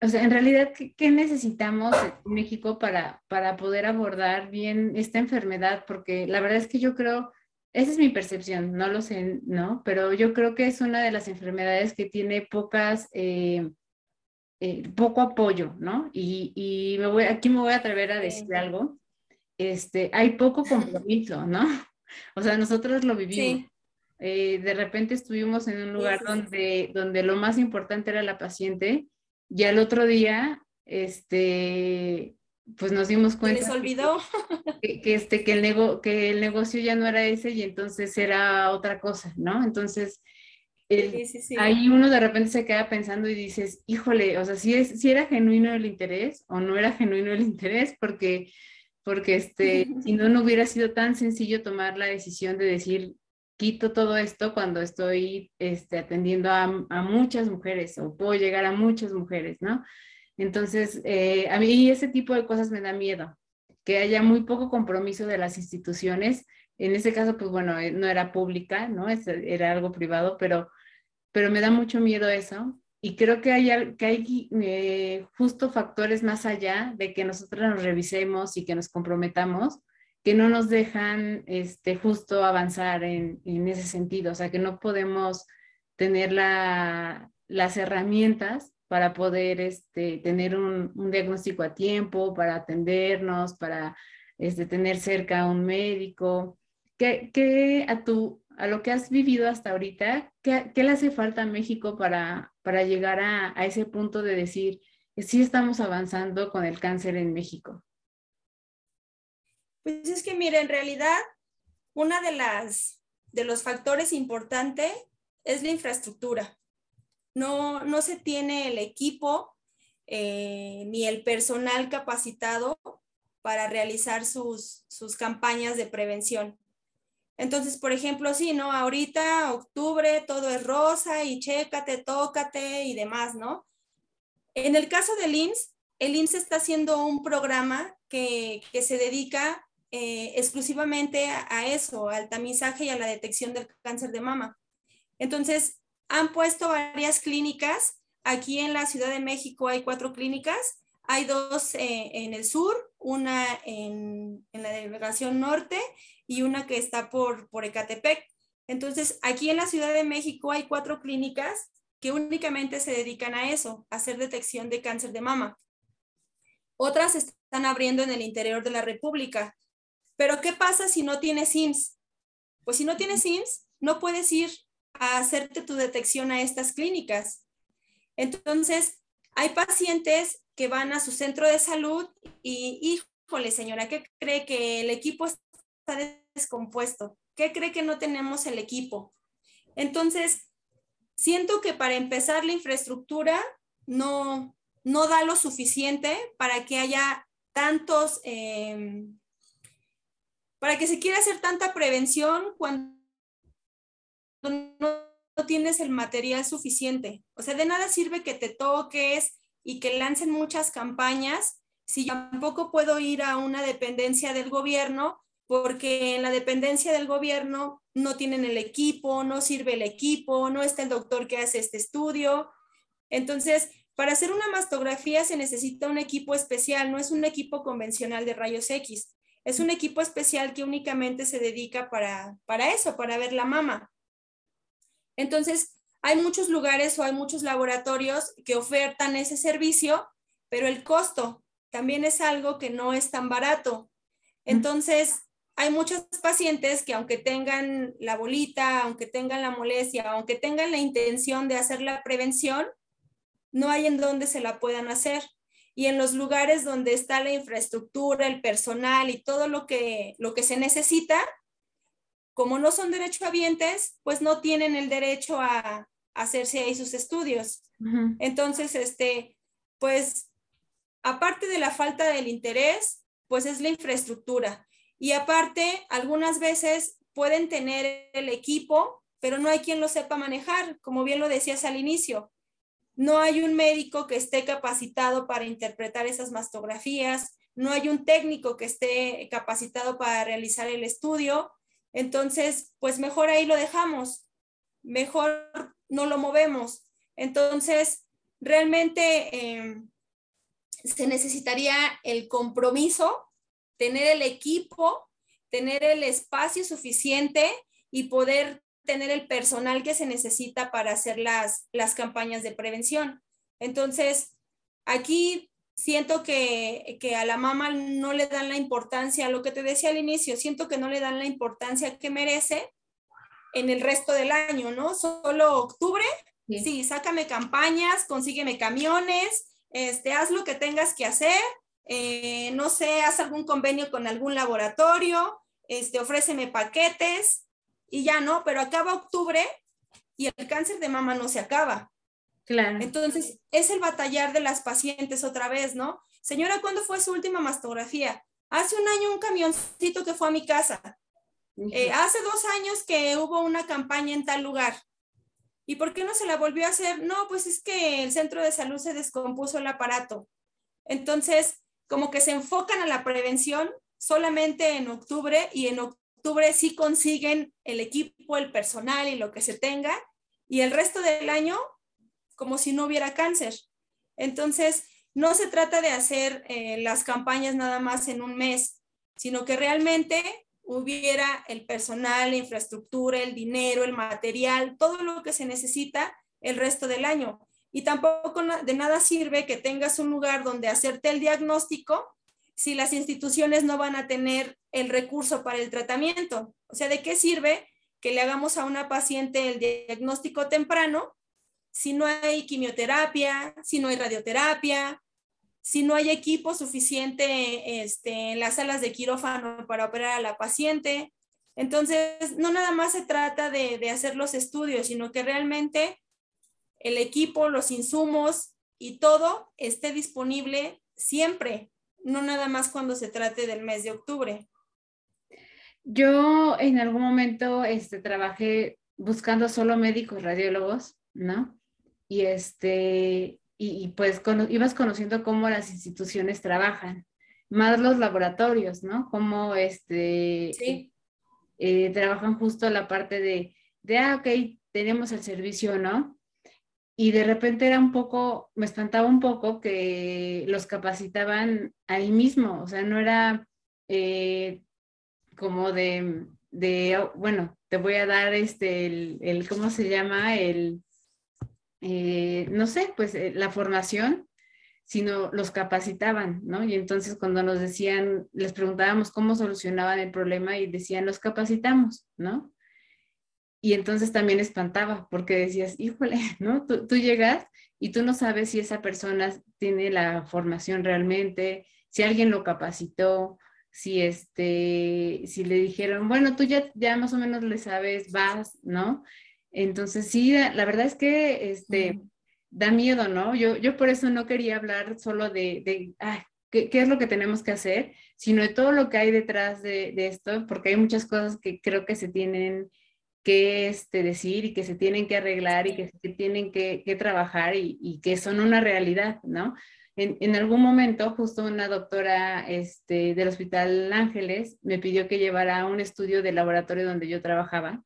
o sea, en realidad, ¿qué, necesitamos en México para, para poder abordar bien esta enfermedad? Porque la verdad es que yo creo, esa es mi percepción, no lo sé, ¿no? Pero yo creo que es una de las enfermedades que tiene pocas, eh, eh, poco apoyo, ¿no? Y, y me voy, aquí me voy a atrever a decir algo. Este, hay poco compromiso, ¿no? *laughs* O sea, nosotros lo vivimos. Eh, de repente estuvimos en un lugar donde, donde lo más importante era la paciente y al otro día, este, pues nos dimos cuenta. les olvidó. *laughs* Que, este, que, el que el negocio ya no era ese y entonces era otra cosa, ¿no? Entonces, ahí uno de repente se queda pensando y dices, híjole, o sea, si, es, si era genuino el interés o no era genuino el interés, porque, porque este, *laughs* si no, no hubiera sido tan sencillo tomar la decisión de decir, quito todo esto cuando estoy este, atendiendo a, muchas mujeres o puedo llegar a muchas mujeres, ¿no? Entonces, eh, a mí ese tipo de cosas me da miedo, que haya muy poco compromiso de las instituciones. En ese caso, pues bueno, eh, no era pública, ¿no? Era algo privado, pero, pero me da mucho miedo eso. Y creo que hay, que hay eh, justo factores más allá de que nosotros nos revisemos y que nos comprometamos, que no nos dejan este, justo avanzar en, ese sentido, o sea, que no podemos tener la, las herramientas para poder este, tener un, diagnóstico a tiempo, para atendernos, para este, tener cerca a un médico. ¿Qué, qué a, tu, a lo que has vivido hasta ahorita, qué, qué le hace falta a México para, para llegar a, ese punto de decir, sí estamos avanzando con el cáncer en México? Pues es que, mire, en realidad, una de las de los factores importantes es la infraestructura. No, no se tiene el equipo eh, ni el personal capacitado para realizar sus, sus campañas de prevención. Entonces, por ejemplo, sí, ¿no? Ahorita, octubre, todo es rosa y chécate, tócate y demás, ¿no? En el caso del IMSS, el IMSS está haciendo un programa que, que se dedica eh, exclusivamente a, eso, al tamizaje y a la detección del cáncer de mama. Entonces, han puesto varias clínicas. Aquí en la Ciudad de México hay cuatro clínicas. Hay dos eh, en el sur, una en, la delegación norte y una que está por, por Ecatepec. Entonces, aquí en la Ciudad de México hay cuatro clínicas que únicamente se dedican a eso, a hacer detección de cáncer de mama. Otras están abriendo en el interior de la República. Pero ¿qué pasa si no tienes IMSS? Pues si no tienes IMSS, no puedes ir a hacerte tu detección a estas clínicas. Entonces, hay pacientes que van a su centro de salud y, híjole, señora, ¿qué cree que el equipo está descompuesto? ¿Qué cree que no tenemos el equipo? Entonces, siento que para empezar la infraestructura no, no da lo suficiente para que haya tantos em, para que se quiera hacer tanta prevención cuando no tienes el material suficiente. O sea, de nada sirve que te toques y que lancen muchas campañas si yo tampoco puedo ir a una dependencia del gobierno porque en la dependencia del gobierno no tienen el equipo, no sirve el equipo, no está el doctor que hace este estudio. Entonces, para hacer una mastografía se necesita un equipo especial, no es un equipo convencional de rayos X. Es un equipo especial que únicamente se dedica para, para eso, para ver la mama. Entonces, hay muchos lugares o hay muchos laboratorios que ofertan ese servicio, pero el costo también es algo que no es tan barato. Entonces, hay muchos pacientes que aunque tengan la bolita, aunque tengan la molestia, aunque tengan la intención de hacer la prevención, no hay en dónde se la puedan hacer y en los lugares donde está la infraestructura, el personal y todo lo que, lo que se necesita, como no son derechohabientes, pues no tienen el derecho a, hacerse ahí sus estudios. Entonces, este, pues, aparte de la falta del interés, pues es la infraestructura. Y aparte, algunas veces pueden tener el equipo, pero no hay quien lo sepa manejar, como bien lo decías al inicio no hay un médico que esté capacitado para interpretar esas mastografías, no hay un técnico que esté capacitado para realizar el estudio. Entonces, pues mejor ahí lo dejamos, mejor no lo movemos. Entonces, realmente, em, se necesitaría el compromiso, tener el equipo, tener el espacio suficiente y poder tener el personal que se necesita para hacer las, las campañas de prevención. Entonces, aquí siento que, que, a la mamá no le dan la importancia, lo que te decía al inicio, siento que no le dan la importancia que merece en el resto del año, ¿no? Solo octubre, sí, sácame campañas, consígueme camiones, este, haz lo que tengas que hacer, eh, no sé, haz algún convenio con algún laboratorio, este, ofréceme paquetes y ya, ¿no? Pero acaba octubre y el cáncer de mama no se acaba. Claro. Entonces, es el batallar de las pacientes otra vez, ¿no? Señora, ¿cuándo fue su última mastografía? Hace un año un camioncito que fue a mi casa. Eh, hace dos años que hubo una campaña en tal lugar. ¿Y por qué no se la volvió a hacer? No, pues es que el centro de salud se descompuso el aparato. Entonces, como que se enfocan a la prevención solamente en octubre y en octubre sí consiguen el equipo, el personal y lo que se tenga. Y el resto del año como si no hubiera cáncer. Entonces, no se trata de hacer eh, las campañas nada más en un mes, sino que realmente hubiera el personal, la infraestructura, el dinero, el material, todo lo que se necesita el resto del año. Y tampoco de nada sirve que tengas un lugar donde hacerte el diagnóstico si las instituciones no van a tener el recurso para el tratamiento. O sea, ¿de qué sirve que le hagamos a una paciente el diagnóstico temprano si no hay quimioterapia, si no hay radioterapia, si no hay equipo suficiente este, en las salas de quirófano para operar a la paciente. Entonces, no nada más se trata de, de hacer los estudios, sino que realmente el equipo, los insumos y todo esté disponible siempre, no nada más cuando se trate del mes de octubre. Yo en algún momento este, trabajé buscando solo médicos radiólogos, ¿no? Y este, y, pues ibas conociendo cómo las instituciones trabajan, más los laboratorios, ¿no? Cómo este, eh, trabajan justo la parte de, de, ah, ok, tenemos el servicio, ¿no? Y de repente era un poco, me espantaba un poco que los capacitaban ahí mismo, o sea, no era eh, como de, de, oh, bueno, te voy a dar este, el, el ¿cómo se llama? El eh, no sé, pues eh, la formación, sino los capacitaban, ¿no? Y entonces cuando nos decían, les preguntábamos cómo solucionaban el problema y decían, los capacitamos, ¿no? Y entonces también espantaba porque decías, híjole, *laughs* ¿no? Tú, tú llegas y tú no sabes si esa persona tiene la formación realmente, si alguien lo capacitó, si este, si le dijeron, bueno, tú ya, ya más o menos le sabes, vas, ¿no? Entonces, sí, la verdad es que este, da miedo, ¿no? Yo, yo por eso no quería hablar solo de, de ¿qué, ¿qué, es lo que tenemos que hacer, sino de todo lo que hay detrás de, de esto, porque hay muchas cosas que creo que se tienen que este, decir y que se tienen que arreglar y que se tienen que, que trabajar y, y, que son una realidad, ¿no? En, en, algún momento, justo una doctora este, del Hospital Ángeles me pidió que llevara un estudio del laboratorio donde yo trabajaba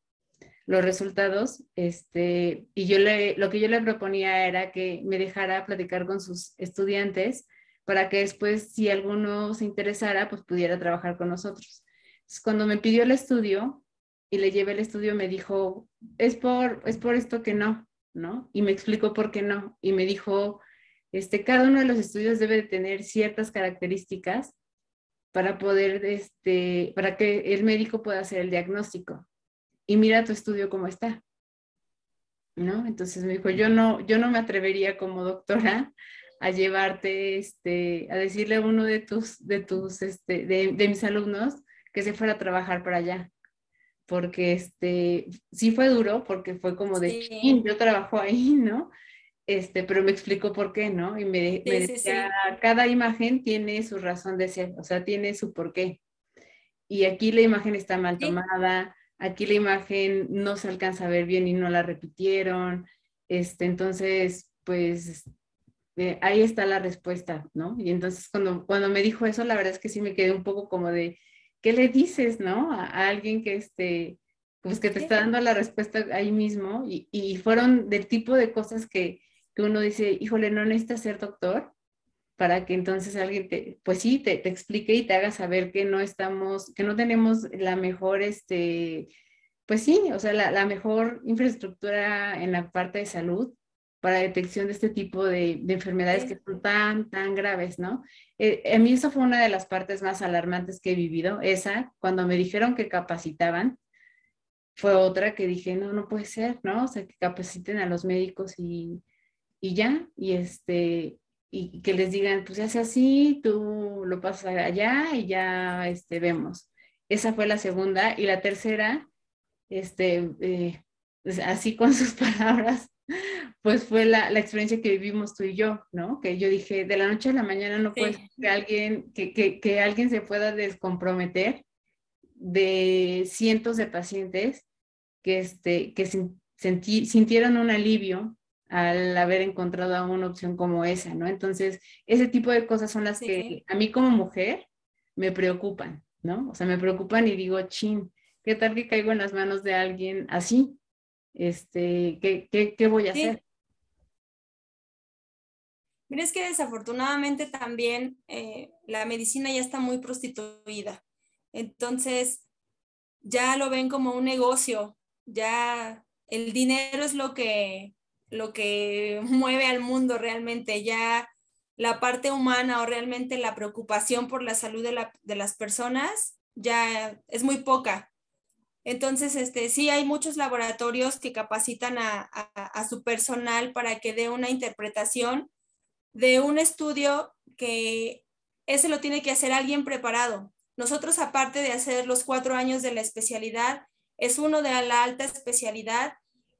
los resultados, este, y yo le, lo que yo le proponía era que me dejara platicar con sus estudiantes para que después, si alguno se interesara, pues pudiera trabajar con nosotros. cuando me pidió el estudio y le llevé el estudio, me dijo, es por, es por esto que no, ¿no? Y me explicó por qué no. Y me dijo, este, cada uno de los estudios debe tener ciertas características para poder, este, para que el médico pueda hacer el diagnóstico y mira tu estudio cómo está. ¿No? Entonces me dijo, yo no, yo no me atrevería como doctora a llevarte, este, a decirle a uno de tus, de tus, este, de, de mis alumnos que se fuera a trabajar para allá. Porque este, sí fue duro, porque fue como de, sí. yo trabajo ahí, *laughs* ¿no? Este, pero me explicó por qué, ¿no? Y me, sí, me decía, sí, cada imagen tiene su razón de ser, o sea, tiene su por qué. Y aquí la imagen está mal tomada, Aquí la imagen no se alcanza a ver bien y no la repitieron. Este, entonces, pues eh, ahí está la respuesta, ¿no? Y entonces cuando, cuando me dijo eso, la verdad es que sí me quedé un poco como de, ¿qué le dices, no? A, a alguien que, este, pues que te está dando la respuesta ahí mismo y, y fueron del tipo de cosas que, que uno dice, híjole, no necesitas ser doctor para que entonces alguien te, pues sí, te, te, explique y te haga saber que no estamos, que no tenemos la mejor, este, pues sí, o sea, la, la mejor infraestructura en la parte de salud para detección de este tipo de, de enfermedades que son tan, tan graves, ¿no? Eh, a mí eso fue una de las partes más alarmantes que he vivido, esa, cuando me dijeron que capacitaban, fue otra que dije, no, no puede ser, ¿no? O sea, que capaciten a los médicos y, y ya, y este, y que les digan, pues sea así, tú lo pasas allá y ya este, vemos. Esa fue la segunda. Y la tercera, este, eh, pues, así con *laughs* sus palabras, pues fue la, la, experiencia que vivimos tú y yo, ¿no? Que yo dije, de la noche a la mañana no puede que alguien, que, que, que, alguien se pueda descomprometer de cientos de pacientes que, este, que sintieron un alivio al haber encontrado una opción como esa, ¿no? Entonces, ese tipo de cosas son las que a mí como mujer me preocupan, ¿no? O sea, me preocupan y digo, chin, ¿qué tal que caigo en las manos de alguien así? Este, ¿qué, qué, qué voy a hacer? Mira, es que desafortunadamente también eh, la medicina ya está muy prostituida. Entonces, ya lo ven como un negocio, ya el dinero es lo que lo que mueve al mundo realmente, ya la parte humana o realmente la preocupación por la salud de, la, de las personas ya es muy poca. Entonces, este, sí hay muchos laboratorios que capacitan a, a, su personal para que dé una interpretación de un estudio que ese lo tiene que hacer alguien preparado. Nosotros, aparte de hacer los cuatro años de la especialidad, es uno de la alta especialidad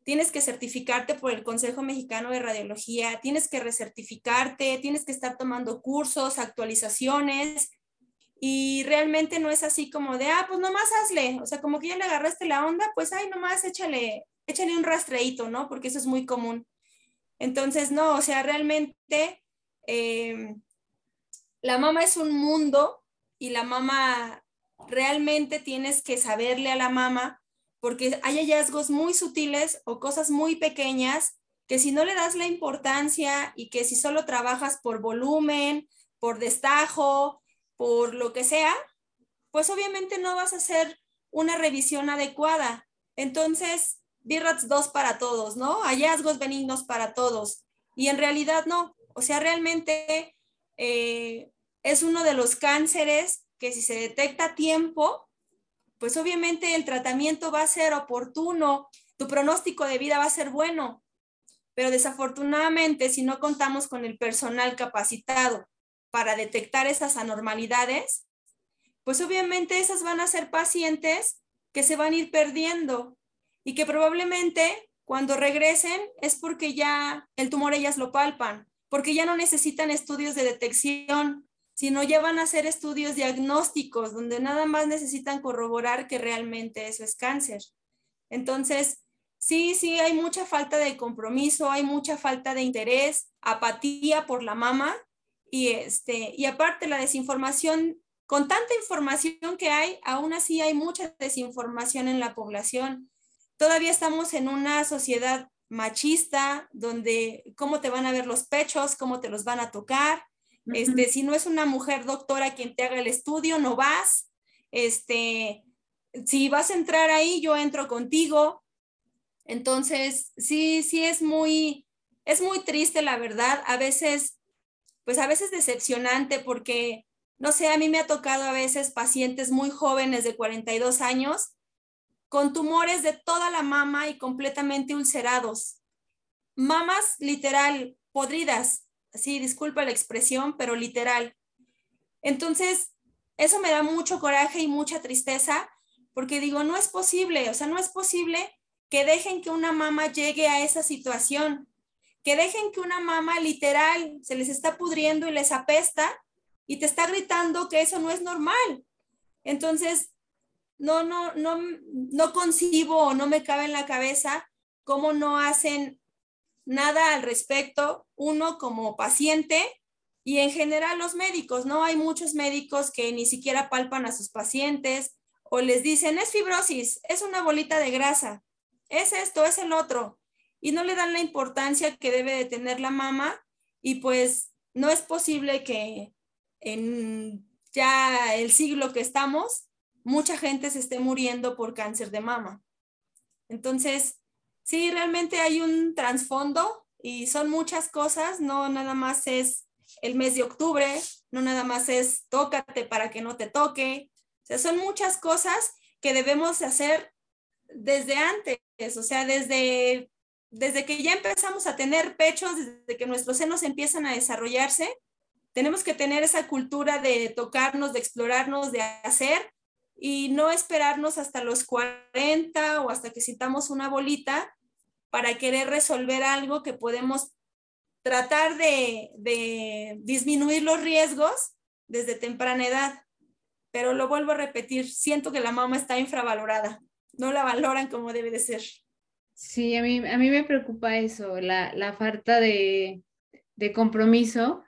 tienes que certificarte por el Consejo Mexicano de Radiología, tienes que recertificarte, tienes que estar tomando cursos, actualizaciones, y realmente no es así como de, ah, pues nomás hazle, o sea, como que ya le agarraste la onda, pues ay, nomás échale, échale un rastreito, ¿no? Porque eso es muy común. Entonces, no, o sea, realmente eh, la mamá es un mundo y la mamá realmente tienes que saberle a la mamá porque hay hallazgos muy sutiles o cosas muy pequeñas que si no le das la importancia y que si solo trabajas por volumen, por destajo, por lo que sea, pues obviamente no vas a hacer una revisión adecuada. Entonces, BIRATS 2 para todos, ¿no? Hallazgos benignos para todos. Y en realidad no. O sea, realmente eh, es uno de los cánceres que si se detecta a tiempo, pues obviamente el tratamiento va a ser oportuno, tu pronóstico de vida va a ser bueno, pero desafortunadamente si no contamos con el personal capacitado para detectar esas anormalidades, pues obviamente esas van a ser pacientes que se van a ir perdiendo y que probablemente cuando regresen es porque ya el tumor ellas lo palpan, porque ya no necesitan estudios de detección, sino ya van a hacer estudios diagnósticos donde nada más necesitan corroborar que realmente eso es cáncer. Entonces, sí, sí, hay mucha falta de compromiso, hay mucha falta de interés, apatía por la mama y, este, y aparte la desinformación, con tanta información que hay, aún así hay mucha desinformación en la población. Todavía estamos en una sociedad machista donde cómo te van a ver los pechos, cómo te los van a tocar, este, si no es una mujer doctora quien te haga el estudio, no vas. Este, si vas a entrar ahí, yo entro contigo. Entonces, sí, sí es muy, es muy triste, la verdad. A veces, pues a veces decepcionante porque, no sé, a mí me ha tocado a veces pacientes muy jóvenes de 42 años con tumores de toda la mama y completamente ulcerados. Mamas literal podridas, sí, disculpa la expresión, pero literal. Entonces, eso me da mucho coraje y mucha tristeza, porque digo, no es posible, o sea, no es posible que dejen que una mamá llegue a esa situación, que dejen que una mamá literal se les está pudriendo y les apesta y te está gritando que eso no es normal. Entonces, no, no, no, no concibo o no me cabe en la cabeza cómo no hacen nada al respecto, uno como paciente y en general los médicos, ¿no? Hay muchos médicos que ni siquiera palpan a sus pacientes o les dicen, es fibrosis, es una bolita de grasa, es esto, es el otro, y no le dan la importancia que debe de tener la mama y pues no es posible que en ya el siglo que estamos, mucha gente se esté muriendo por cáncer de mama. Entonces, sí, realmente hay un trasfondo y son muchas cosas, no nada más es el mes de octubre, no nada más es tócate para que no te toque. O sea, son muchas cosas que debemos hacer desde antes, o sea, desde, desde que ya empezamos a tener pechos, desde que nuestros senos empiezan a desarrollarse, tenemos que tener esa cultura de tocarnos, de explorarnos, de hacer y no esperarnos hasta los 40 o hasta que sintamos una bolita para querer resolver algo que podemos tratar de, de disminuir los riesgos desde temprana edad. Pero lo vuelvo a repetir, siento que la mamá está infravalorada, no la valoran como debe de ser. Sí, a mí, a mí me preocupa eso, la, la falta de, de, compromiso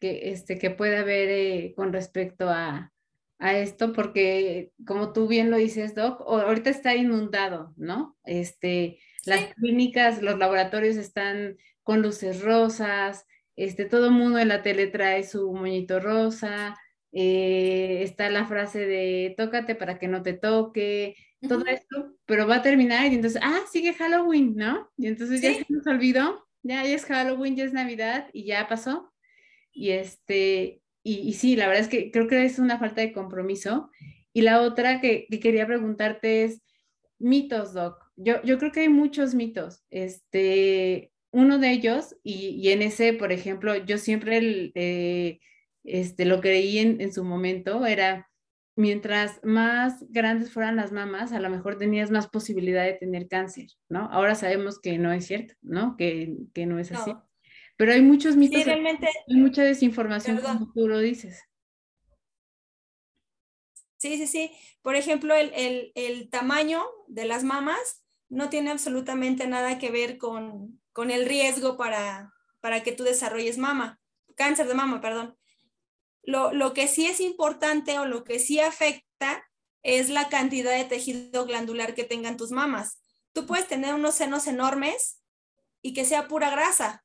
que, este, que puede haber eh, con respecto a, a, esto, porque como tú bien lo dices, Doc, ahorita está inundado, ¿no? Este, las clínicas, los laboratorios están con luces rosas, este, todo el mundo en la tele trae su moñito rosa, eh, está la frase de tócate para que no te toque, todo esto, pero va a terminar y entonces, ah, sigue Halloween, ¿no? Y entonces ya se nos olvidó, ya, ya es Halloween, ya es Navidad y ya pasó. Y este, y, sí, la verdad es que creo que es una falta de compromiso. Y la otra que, quería preguntarte es mitos, Doc. Yo, yo creo que hay muchos mitos. Este, uno de ellos, y, y en ese, por ejemplo, yo siempre eh, este, lo creí en, en, su momento, era mientras más grandes fueran las mamas, a lo mejor tenías más posibilidad de tener cáncer, ¿no? Ahora sabemos que no es cierto, ¿no? Que, que no es así. Pero hay muchos mitos, sí, realmente, hay mucha desinformación, como tú lo dices. Sí, sí, sí. Por ejemplo, el, el, el, tamaño de las mamas no tiene absolutamente nada que ver con, con el riesgo para, para que tú desarrolles mama, cáncer de mama, perdón. Lo, que sí es importante o lo que sí afecta es la cantidad de tejido glandular que tengan tus mamas. Tú puedes tener unos senos enormes y que sea pura grasa.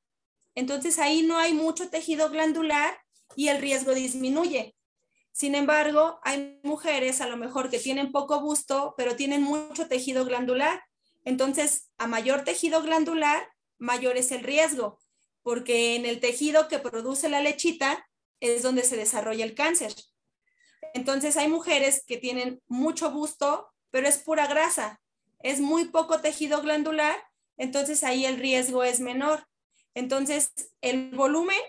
Entonces ahí no hay mucho tejido glandular y el riesgo disminuye. Sin embargo, hay mujeres a lo mejor que tienen poco busto, pero tienen mucho tejido glandular. Entonces, a mayor tejido glandular, mayor es el riesgo, porque en el tejido que produce la lechita es donde se desarrolla el cáncer. Entonces hay mujeres que tienen mucho busto, pero es pura grasa, es muy poco tejido glandular, entonces ahí el riesgo es menor. Entonces el volumen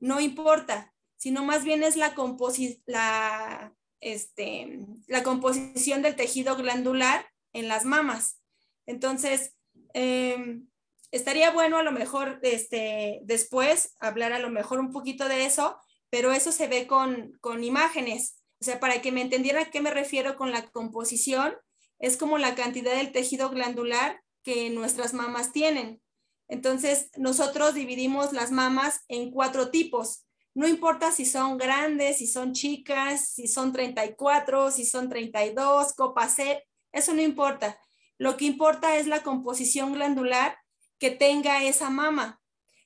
no importa, sino más bien es la, este, la composición del tejido glandular en las mamas. Entonces, em, estaría bueno a lo mejor este, después hablar a lo mejor un poquito de eso, pero eso se ve con, con imágenes. O sea, para que me entendiera a qué me refiero con la composición, es como la cantidad del tejido glandular que nuestras mamas tienen. Entonces, nosotros dividimos las mamas en cuatro tipos. No importa si son grandes, si son chicas, si son 34, si son 32, copa C, eso no importa. Lo que importa es la composición glandular que tenga esa mama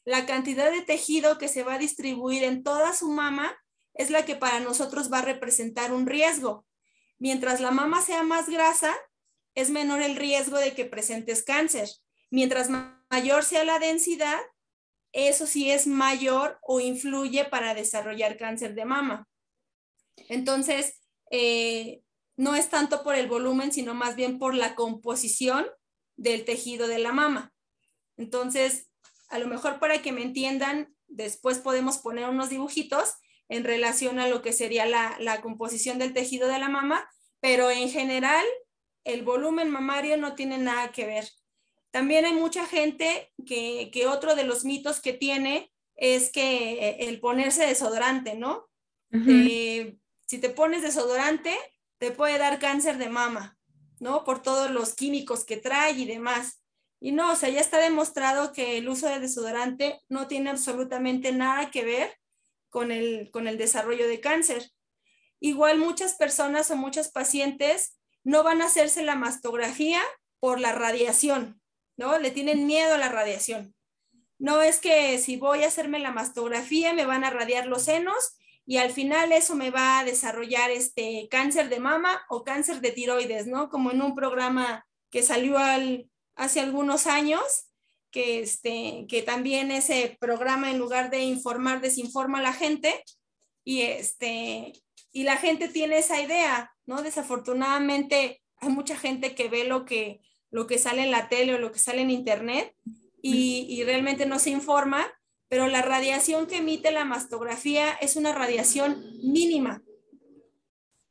la cantidad de tejido que se va a distribuir en toda su mama es la que para nosotros va a representar un riesgo. Mientras la mama sea más grasa, es menor el riesgo de que presentes cáncer. Mientras mayor sea la densidad, eso sí es mayor o influye para desarrollar cáncer de mama. Entonces, eh, no es tanto por el volumen, sino más bien por la composición del tejido de la mama. Entonces, a lo mejor para que me entiendan, después podemos poner unos dibujitos en relación a lo que sería la, composición del tejido de la mama, pero en general el volumen mamario no tiene nada que ver. También hay mucha gente que, otro de los mitos que tiene es que eh, el ponerse desodorante, ¿no? Eh, si te pones desodorante, te puede dar cáncer de mama, ¿no? Por todos los químicos que trae y demás. Y no, o sea, ya está demostrado que el uso de desodorante no tiene absolutamente nada que ver con el, con el desarrollo de cáncer. Igual muchas personas o muchos pacientes no van a hacerse la mastografía por la radiación, ¿no? Le tienen miedo a la radiación. no es que si voy a hacerme la mastografía me van a radiar los senos y al final eso me va a desarrollar este cáncer de mama o cáncer de tiroides, ¿no? Como en un programa que salió al, hace algunos años, que, este, que también ese programa en lugar de informar, desinforma a la gente y, este, y la gente tiene esa idea, ¿no? Desafortunadamente hay mucha gente que ve lo que, lo que sale en la tele o lo que sale en internet y, y realmente no se informa, pero la radiación que emite la mastografía es una radiación mínima.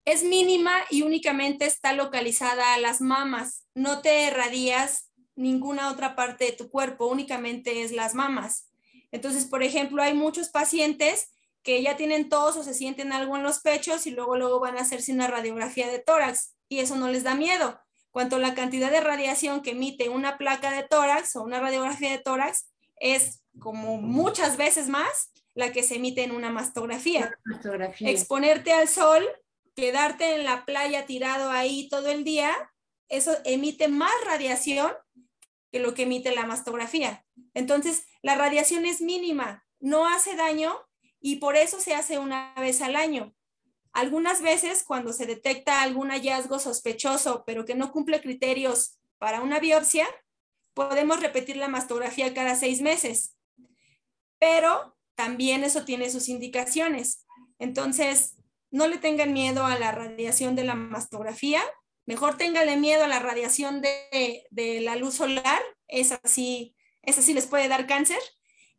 Es mínima y únicamente está localizada a las mamas. No te radias ninguna otra parte de tu cuerpo, únicamente es las mamas. Entonces, por ejemplo, hay muchos pacientes que ya tienen tos o se sienten algo en los pechos y luego luego van a hacerse una radiografía de tórax y eso no les da miedo. Cuanto la cantidad de radiación que emite una placa de tórax o una radiografía de tórax es como muchas veces más la que se emite en una mastografía. mastografía. Exponerte al sol, quedarte en la playa tirado ahí todo el día, eso emite más radiación que lo que emite la mastografía. Entonces, la radiación es mínima, no hace daño y por eso se hace una vez al año. Algunas veces, cuando se detecta algún hallazgo sospechoso, pero que no cumple criterios para una biopsia, podemos repetir la mastografía cada seis meses. Pero también eso tiene sus indicaciones. Entonces, no le tengan miedo a la radiación de la mastografía, Mejor téngale miedo a la radiación de, la luz solar, es así, es así les puede dar cáncer.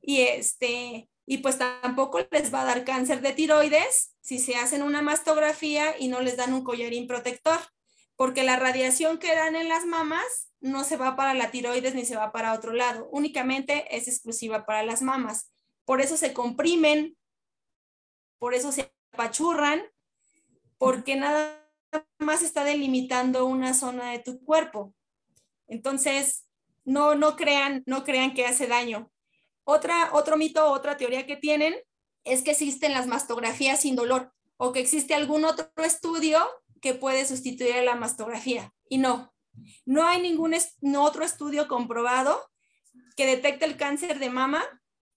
Y, este, y pues tampoco les va a dar cáncer de tiroides si se hacen una mastografía y no les dan un collarín protector, porque la radiación que dan en las mamas no se va para la tiroides ni se va para otro lado, únicamente es exclusiva para las mamas. Por eso se comprimen, por eso se apachurran, porque nada más está delimitando una zona de tu cuerpo. Entonces, no, no crean, no crean que hace daño. Otra, otro mito, otra teoría que tienen es que existen las mastografías sin dolor o que existe algún otro estudio que puede sustituir a la mastografía. Y no, no hay ningún otro estudio comprobado que detecte el cáncer de mama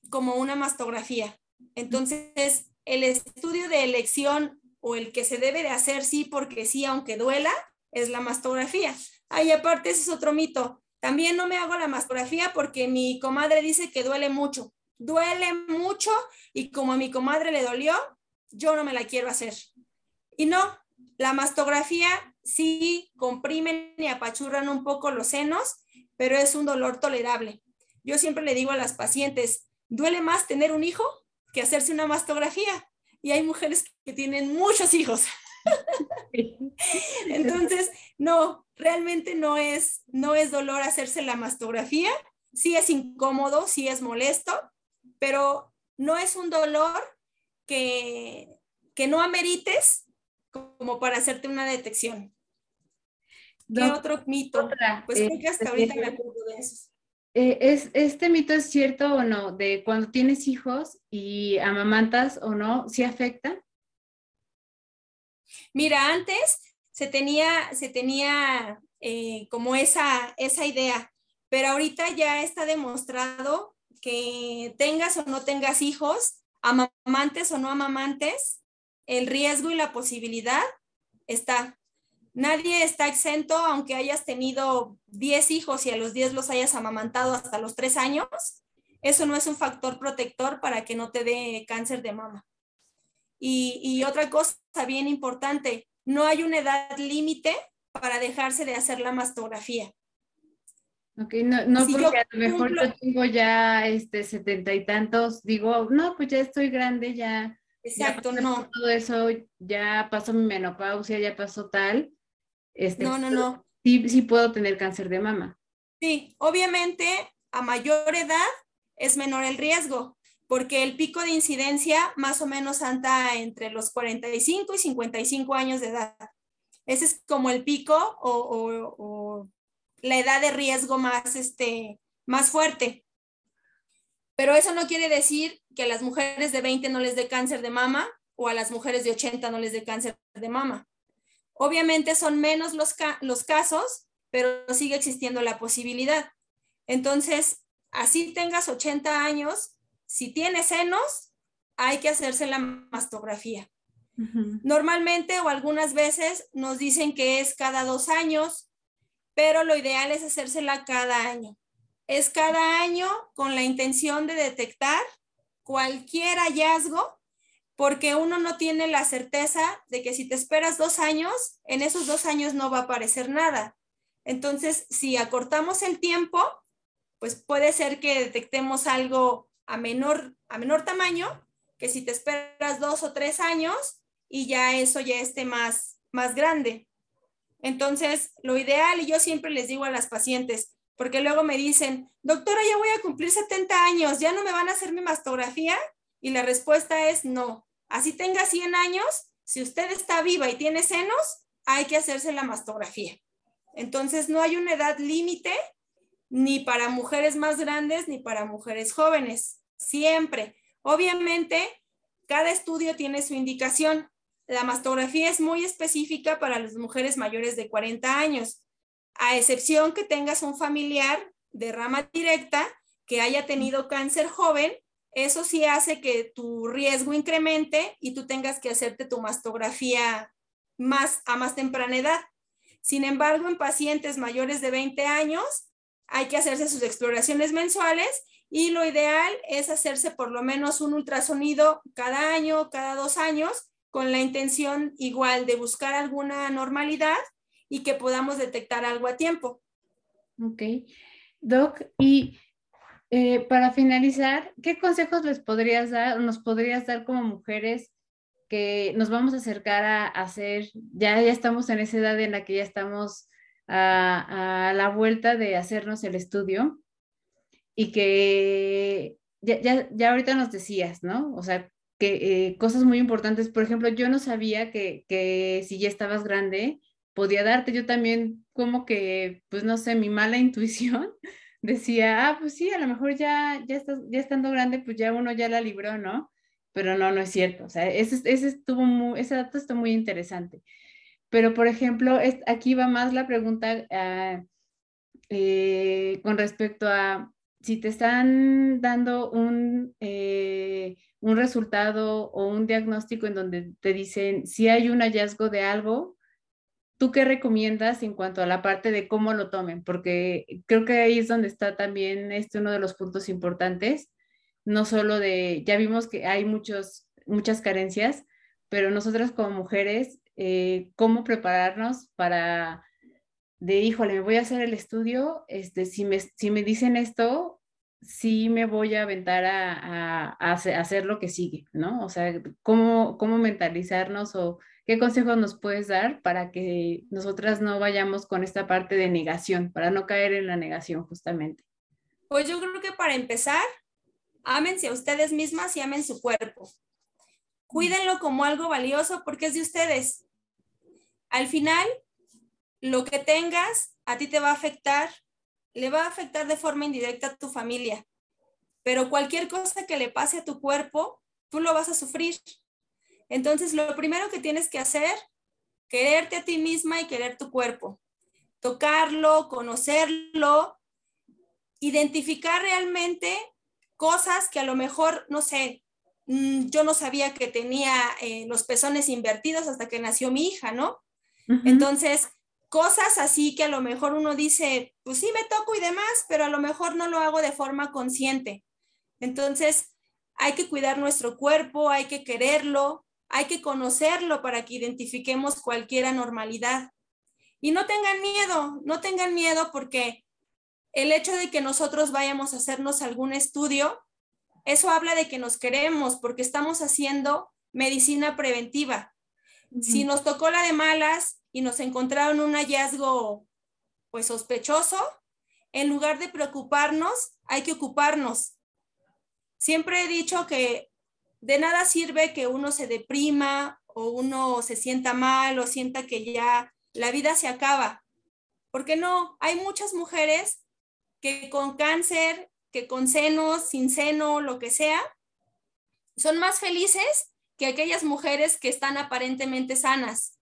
como una mastografía. Entonces, el estudio de elección o el que se debe de hacer sí porque sí, aunque duela, es la mastografía. Ahí aparte, ese es otro mito. También no me hago la mastografía porque mi comadre dice que duele mucho. Duele mucho y como a mi comadre le dolió, yo no me la quiero hacer. Y no, la mastografía sí comprimen y apachurran un poco los senos, pero es un dolor tolerable. Yo siempre le digo a las pacientes, duele más tener un hijo que hacerse una mastografía y hay mujeres que tienen muchos hijos. *laughs* Entonces, no, realmente no es, no es dolor hacerse la mastografía, sí es incómodo, sí es molesto, pero no es un dolor que, que no amerites como para hacerte una detección. ¿Qué otro mito? pues creo que hasta este, ahorita me acuerdo de eso. Eh, ¿Es, ¿Este mito es cierto o no? De cuando tienes hijos y amamantas o no, ¿sí afecta? Mira, antes se tenía, se tenía eh, como esa, esa idea, pero ahorita ya está demostrado que tengas o no tengas hijos, amamantes o no amamantes, el riesgo y la posibilidad está. Nadie está exento, aunque hayas tenido 10 hijos y a los 10 los hayas amamantado hasta los 3 años. Eso no es un factor protector para que no te dé cáncer de mama. Y, otra cosa bien importante, no hay una edad límite para dejarse de hacer la mastografía. Ok, no, no porque a lo mejor yo tengo ya este setenta y tantos, digo, no, pues ya estoy grande, ya. Exacto, no. Todo eso, ya pasó mi menopausia, ya pasó tal. Este, no, no, no. Sí, sí puedo tener cáncer de mama. Sí, obviamente a mayor edad es menor el riesgo, porque el pico de incidencia más o menos anda entre los 45 y 55 años de edad. Ese es como el pico o, la edad de riesgo más, este, más fuerte. Pero eso no quiere decir que a las mujeres de 20 no les dé cáncer de mama o a las mujeres de 80 no les dé cáncer de mama. Obviamente son menos los, los casos, pero sigue existiendo la posibilidad. Entonces, así tengas 80 años, si tienes senos, hay que hacerse la mastografía. Normalmente o algunas veces nos dicen que es cada dos años, pero lo ideal es hacérsela cada año. Es cada año con la intención de detectar cualquier hallazgo, porque uno no tiene la certeza de que si te esperas dos años, en esos dos años no va a aparecer nada. Entonces, si acortamos el tiempo, pues puede ser que detectemos algo a menor, a menor tamaño, que si te esperas dos o tres años, y ya eso ya esté más, más grande. Entonces, lo ideal, y yo siempre les digo a las pacientes, porque luego me dicen, doctora, ya voy a cumplir 70 años, ¿ya no me van a hacer mi mastografía? Y la respuesta es no. Así tenga 100 años, si usted está viva y tiene senos, hay que hacerse la mastografía. Entonces, no hay una edad límite ni para mujeres más grandes ni para mujeres jóvenes. Siempre. Obviamente, cada estudio tiene su indicación. La mastografía es muy específica para las mujeres mayores de 40 años, a excepción que tengas un familiar de rama directa que haya tenido cáncer joven, eso sí hace que tu riesgo incremente y tú tengas que hacerte tu mastografía más a más temprana edad. Sin embargo, en pacientes mayores de 20 años hay que hacerse sus exploraciones mensuales y lo ideal es hacerse por lo menos un ultrasonido cada año, cada dos años, con la intención igual de buscar alguna normalidad y que podamos detectar algo a tiempo. Ok. Doc, y eh, para finalizar, ¿qué consejos les podrías dar nos podrías dar como mujeres que nos vamos a acercar a, hacer, ya, ya estamos en esa edad en la que ya estamos a, la vuelta de hacernos el estudio y que ya, ya, ya ahorita nos decías, ¿no? O sea, que eh, cosas muy importantes. Por ejemplo, yo no sabía que, que, si ya estabas grande, podía darte. Yo también como que, pues no sé, mi mala *laughs* intuición decía, ah, pues sí, a lo mejor ya, ya, estás, ya estando grande, pues ya uno ya la libró, ¿no? Pero no, no es cierto. O sea, ese, ese, estuvo muy, dato está muy interesante. Pero, por ejemplo, es, aquí va más la pregunta ah, eh, con respecto a si te están dando un, eh, un resultado o un diagnóstico en donde te dicen si hay un hallazgo de algo, ¿tú qué recomiendas en cuanto a la parte de cómo lo tomen? Porque creo que ahí es donde está también este uno de los puntos importantes, no solo de, ya vimos que hay muchos, muchas carencias, pero nosotras como mujeres, eh, ¿cómo prepararnos para de, híjole, me voy a hacer el estudio, este, si me, si me dicen esto, sí me voy a aventar a, hacer lo que sigue, ¿no? O sea, ¿cómo, ¿cómo mentalizarnos o qué consejos nos puedes dar para que nosotras no vayamos con esta parte de negación, para no caer en la negación justamente? Pues yo creo que para empezar, ámense a ustedes mismas y amen su cuerpo. Cuídenlo como algo valioso porque es de ustedes. Al final, lo que tengas a ti te va a afectar le va a afectar de forma indirecta a tu familia, pero cualquier cosa que le pase a tu cuerpo, tú lo vas a sufrir. Entonces, lo primero que tienes que hacer, quererte a ti misma y querer tu cuerpo, tocarlo, conocerlo, identificar realmente cosas que a lo mejor, no sé, mm, yo no sabía que tenía eh, los pezones invertidos hasta que nació mi hija, ¿no? Entonces, cosas así que a lo mejor uno dice, pues sí me toco y demás, pero a lo mejor no lo hago de forma consciente. Entonces, hay que cuidar nuestro cuerpo, hay que quererlo, hay que conocerlo para que identifiquemos cualquier anormalidad. Y no tengan miedo, no tengan miedo porque el hecho de que nosotros vayamos a hacernos algún estudio, eso habla de que nos queremos porque estamos haciendo medicina preventiva. Si nos tocó la de malas, y nos encontraron un hallazgo pues sospechoso, en lugar de preocuparnos, hay que ocuparnos. Siempre he dicho que de nada sirve que uno se deprima o uno se sienta mal o sienta que ya la vida se acaba. Porque no, hay muchas mujeres que con cáncer, que con seno, sin seno, lo que sea, son más felices que aquellas mujeres que están aparentemente sanas.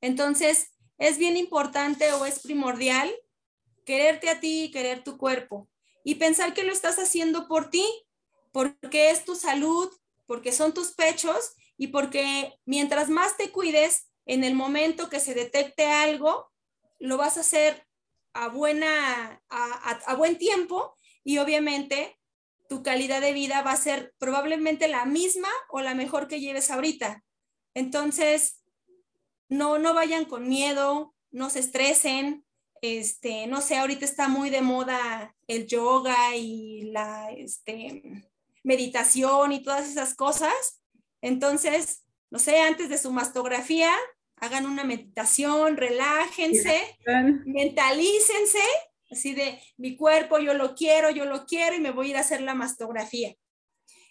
Entonces, es bien importante o es primordial quererte a ti y querer tu cuerpo. y pensar que lo estás haciendo por ti, porque es tu salud, porque son tus pechos y porque mientras más te cuides, en el momento que se detecte algo, lo vas a hacer a, buena, a, buen tiempo y obviamente tu calidad de vida va a ser probablemente la misma o la mejor que lleves ahorita. Entonces, no, no vayan con miedo, no se estresen. Este, no sé, ahorita está muy de moda el yoga y la este, meditación y todas esas cosas. Entonces, no sé, antes de su mastografía, hagan una meditación, relájense, mentalícense, así de mi cuerpo, yo lo quiero, yo lo quiero y me voy a ir a hacer la mastografía.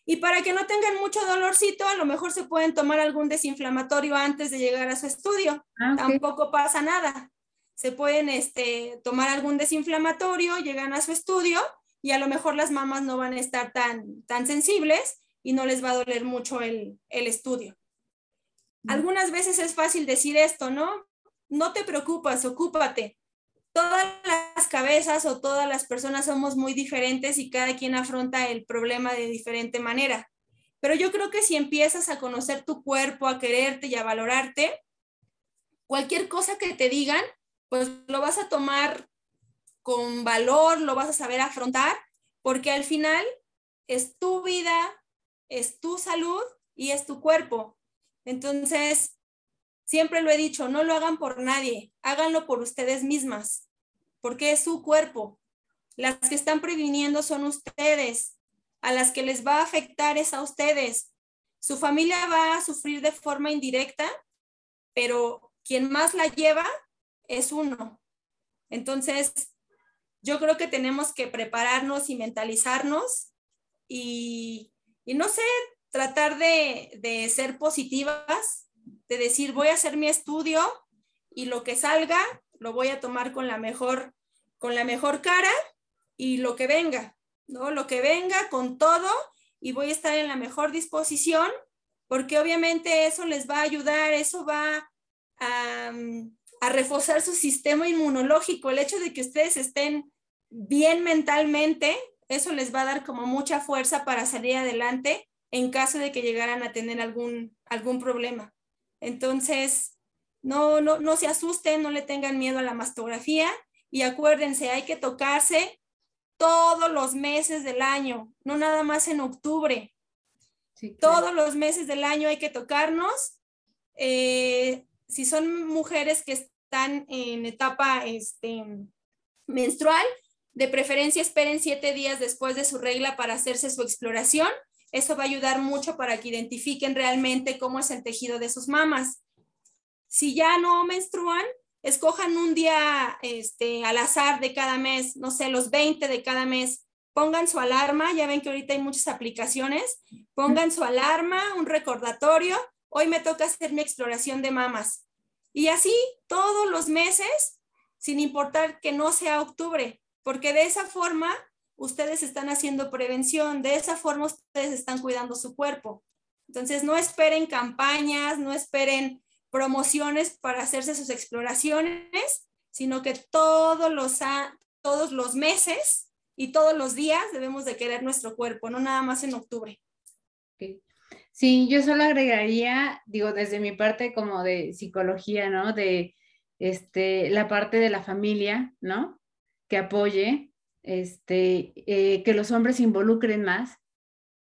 Y para que no tengan mucho dolorcito, a lo mejor se pueden tomar algún desinflamatorio antes de llegar a su estudio. Ah, Tampoco pasa nada. Se pueden este, tomar algún desinflamatorio, llegan a su estudio y a lo mejor las mamás no van a estar tan, tan sensibles y no les va a doler mucho el, el estudio. Algunas veces es fácil decir esto, ¿no? No te preocupas, ocúpate. Todas las cabezas o todas las personas somos muy diferentes y cada quien afronta el problema de diferente manera. Pero yo creo que si empiezas a conocer tu cuerpo, a quererte y a valorarte, cualquier cosa que te digan, pues lo vas a tomar con valor, lo vas a saber afrontar, porque al final es tu vida, es tu salud y es tu cuerpo. Entonces, siempre lo he dicho, no lo hagan por nadie, háganlo por ustedes mismas, porque es su cuerpo. Las que están previniendo son ustedes, a las que les va a afectar es a ustedes. Su familia va a sufrir de forma indirecta, pero quien más la lleva es uno. Entonces, yo creo que tenemos que prepararnos y mentalizarnos y, y no sé, tratar de, ser positivas, de decir, voy a hacer mi estudio y lo que salga lo voy a tomar con la mejor, con la mejor cara y lo que venga, ¿no? Lo que venga con todo y voy a estar en la mejor disposición porque obviamente eso les va a ayudar, eso va a, a reforzar su sistema inmunológico, el hecho de que ustedes estén bien mentalmente, eso les va a dar como mucha fuerza para salir adelante en caso de que llegaran a tener algún, algún problema. Entonces, no, no, no se asusten, no le tengan miedo a la mastografía y acuérdense, hay que tocarse todos los meses del año, no nada más en octubre. Todos los meses del año hay que tocarnos. Eh, si son mujeres que están en etapa este, menstrual, de preferencia esperen siete días después de su regla para hacerse su exploración eso va a ayudar mucho para que identifiquen realmente cómo es el tejido de sus mamas. Si ya no menstruan, escojan un día este, al azar de cada mes, no sé, los 20 de cada mes. Pongan su alarma, ya ven que ahorita hay muchas aplicaciones. Pongan su alarma, un recordatorio. Hoy me toca hacer mi exploración de mamas. Y así todos los meses, sin importar que no sea octubre, porque de esa forma ustedes están haciendo prevención, de esa forma ustedes están cuidando su cuerpo. Entonces, no esperen campañas, no esperen promociones para hacerse sus exploraciones, sino que todos los, todos los meses y todos los días debemos de querer nuestro cuerpo, no nada más en octubre. Sí, yo solo agregaría, digo, desde mi parte como de psicología, ¿no? De este, la parte de la familia, ¿no? Que apoye, este, eh, que los hombres involucren más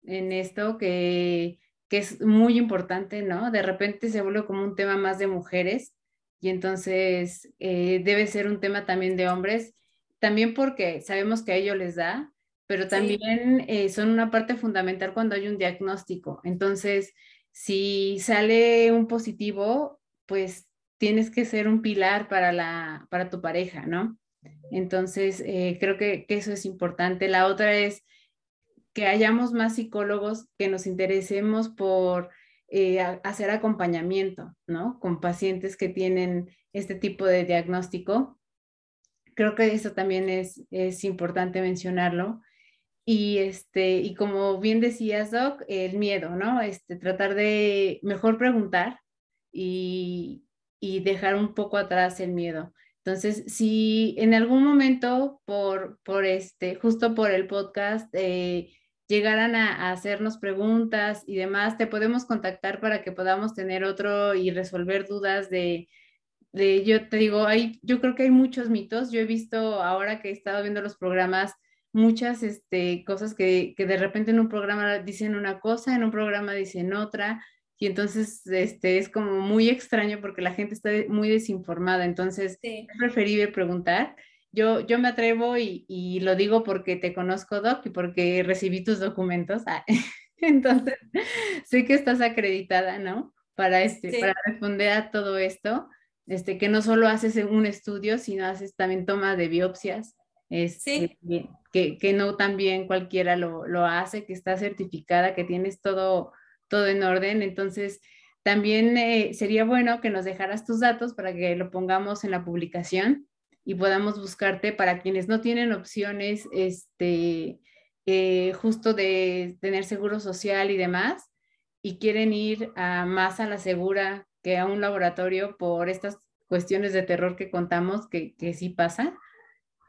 en esto, que, es muy importante, ¿no? De repente se vuelve como un tema más de mujeres y entonces eh, debe ser un tema también de hombres, también porque sabemos que a ellos les da, pero también eh, son una parte fundamental cuando hay un diagnóstico. Entonces, si sale un positivo, pues tienes que ser un pilar para, la, para tu pareja, ¿no? Entonces, eh, creo que, eso es importante. La otra es que hayamos más psicólogos que nos interesemos por eh, hacer acompañamiento, ¿no? Con pacientes que tienen este tipo de diagnóstico. Creo que eso también es, es importante mencionarlo. Y, este, y como bien decías, Doc, el miedo, ¿no? Este, tratar de mejor preguntar y, y dejar un poco atrás el miedo. Entonces, si en algún momento por, por este, justo por el podcast, eh, llegaran a, hacernos preguntas y demás, te podemos contactar para que podamos tener otro y resolver dudas de, de yo te digo, hay, yo creo que hay muchos mitos. Yo he visto ahora que he estado viendo los programas, muchas este, cosas que, que de repente en un programa dicen una cosa, en un programa dicen otra y entonces este, es como muy extraño porque la gente está muy desinformada, entonces es preferible preguntar. Yo, yo me atrevo y, y, lo digo porque te conozco, Doc, y porque recibí tus documentos. Ah, *laughs* entonces, sé que estás acreditada, ¿no? Para, este, para responder a todo esto, este, que no solo haces un estudio, sino haces también toma de biopsias, este, que, que no también cualquiera lo, lo hace, que está certificada, que tienes todo todo en orden. Entonces, también eh, sería bueno que nos dejaras tus datos para que lo pongamos en la publicación y podamos buscarte para quienes no tienen opciones, este, eh, justo de tener seguro social y demás, y quieren ir a, más a la segura que a un laboratorio por estas cuestiones de terror que contamos que, que sí pasa.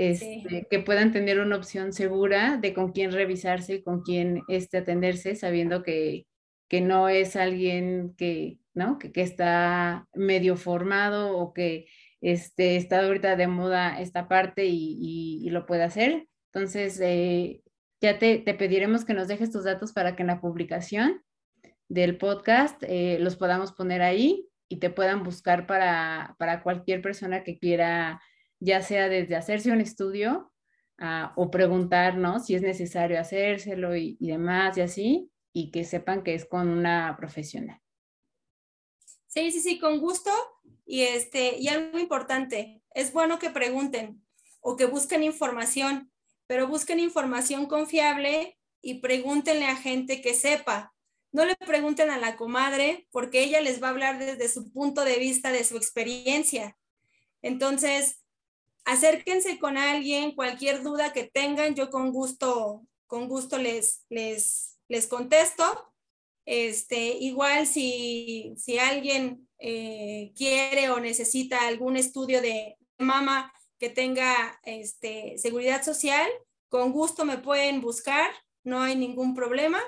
Este, que puedan tener una opción segura de con quién revisarse y con quién este, atenderse, sabiendo que, que no es alguien que, ¿no? que, está medio formado o que este, está ahorita de moda esta parte y, lo puede hacer. Entonces, eh, ya te, pediremos que nos dejes tus datos para que en la publicación del podcast eh, los podamos poner ahí y te puedan buscar para, cualquier persona que quiera, ya sea desde hacerse un estudio ah, o preguntarnos si es necesario hacérselo y, y demás y así y que sepan que es con una profesional. Sí, sí, sí, con gusto. Y, este, y algo importante, es bueno que pregunten o que busquen información, pero busquen información confiable y pregúntenle a gente que sepa. No le pregunten a la comadre porque ella les va a hablar desde su punto de vista, de su experiencia. Entonces, acérquense con alguien, cualquier duda que tengan, yo con gusto, con gusto les, les, les contesto. Este, igual si, si alguien eh, quiere o necesita algún estudio de mama que tenga este, seguridad social, con gusto me pueden buscar, no hay ningún problema.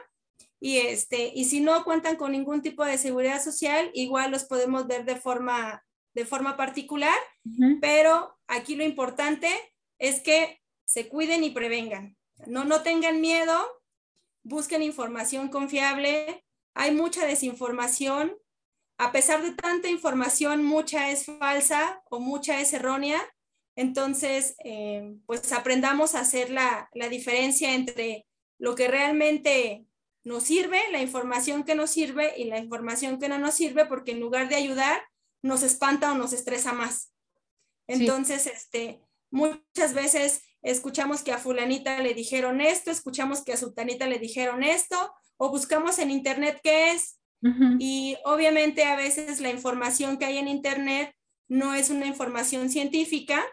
Y, este, y si no cuentan con ningún tipo de seguridad social, igual los podemos ver de forma, de forma particular, pero aquí lo importante es que se cuiden y prevengan. No, no tengan miedo, busquen información confiable. Hay mucha desinformación. A pesar de tanta información, mucha es falsa o mucha es errónea. Entonces, eh, pues aprendamos a hacer la, la diferencia entre lo que realmente nos sirve, la información que nos sirve y la información que no nos sirve, porque en lugar de ayudar, nos espanta o nos estresa más. Entonces, este, muchas veces escuchamos que a fulanita le dijeron esto, escuchamos que a sultanita le dijeron esto, o buscamos en internet qué es. Y obviamente a veces la información que hay en internet no es una información científica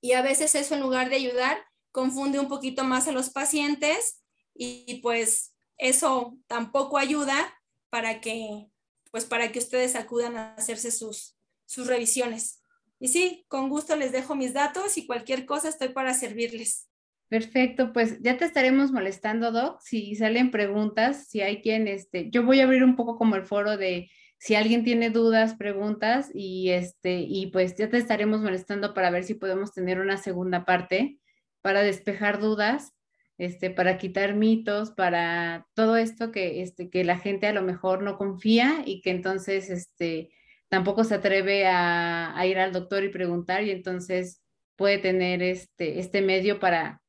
y a veces eso en lugar de ayudar confunde un poquito más a los pacientes y, pues eso tampoco ayuda para que pues para que ustedes acudan a hacerse sus, sus revisiones. Y sí, con gusto les dejo mis datos y cualquier cosa estoy para servirles. Perfecto, pues ya te estaremos molestando, Doc, si salen preguntas, si hay quien, este, yo voy a abrir un poco como el foro de si alguien tiene dudas, preguntas y este, y pues ya te estaremos molestando para ver si podemos tener una segunda parte para despejar dudas, este, para quitar mitos, para todo esto que, este, que la gente a lo mejor no confía y que entonces, este, tampoco se atreve a, ir al doctor y preguntar y entonces puede tener este, este medio para,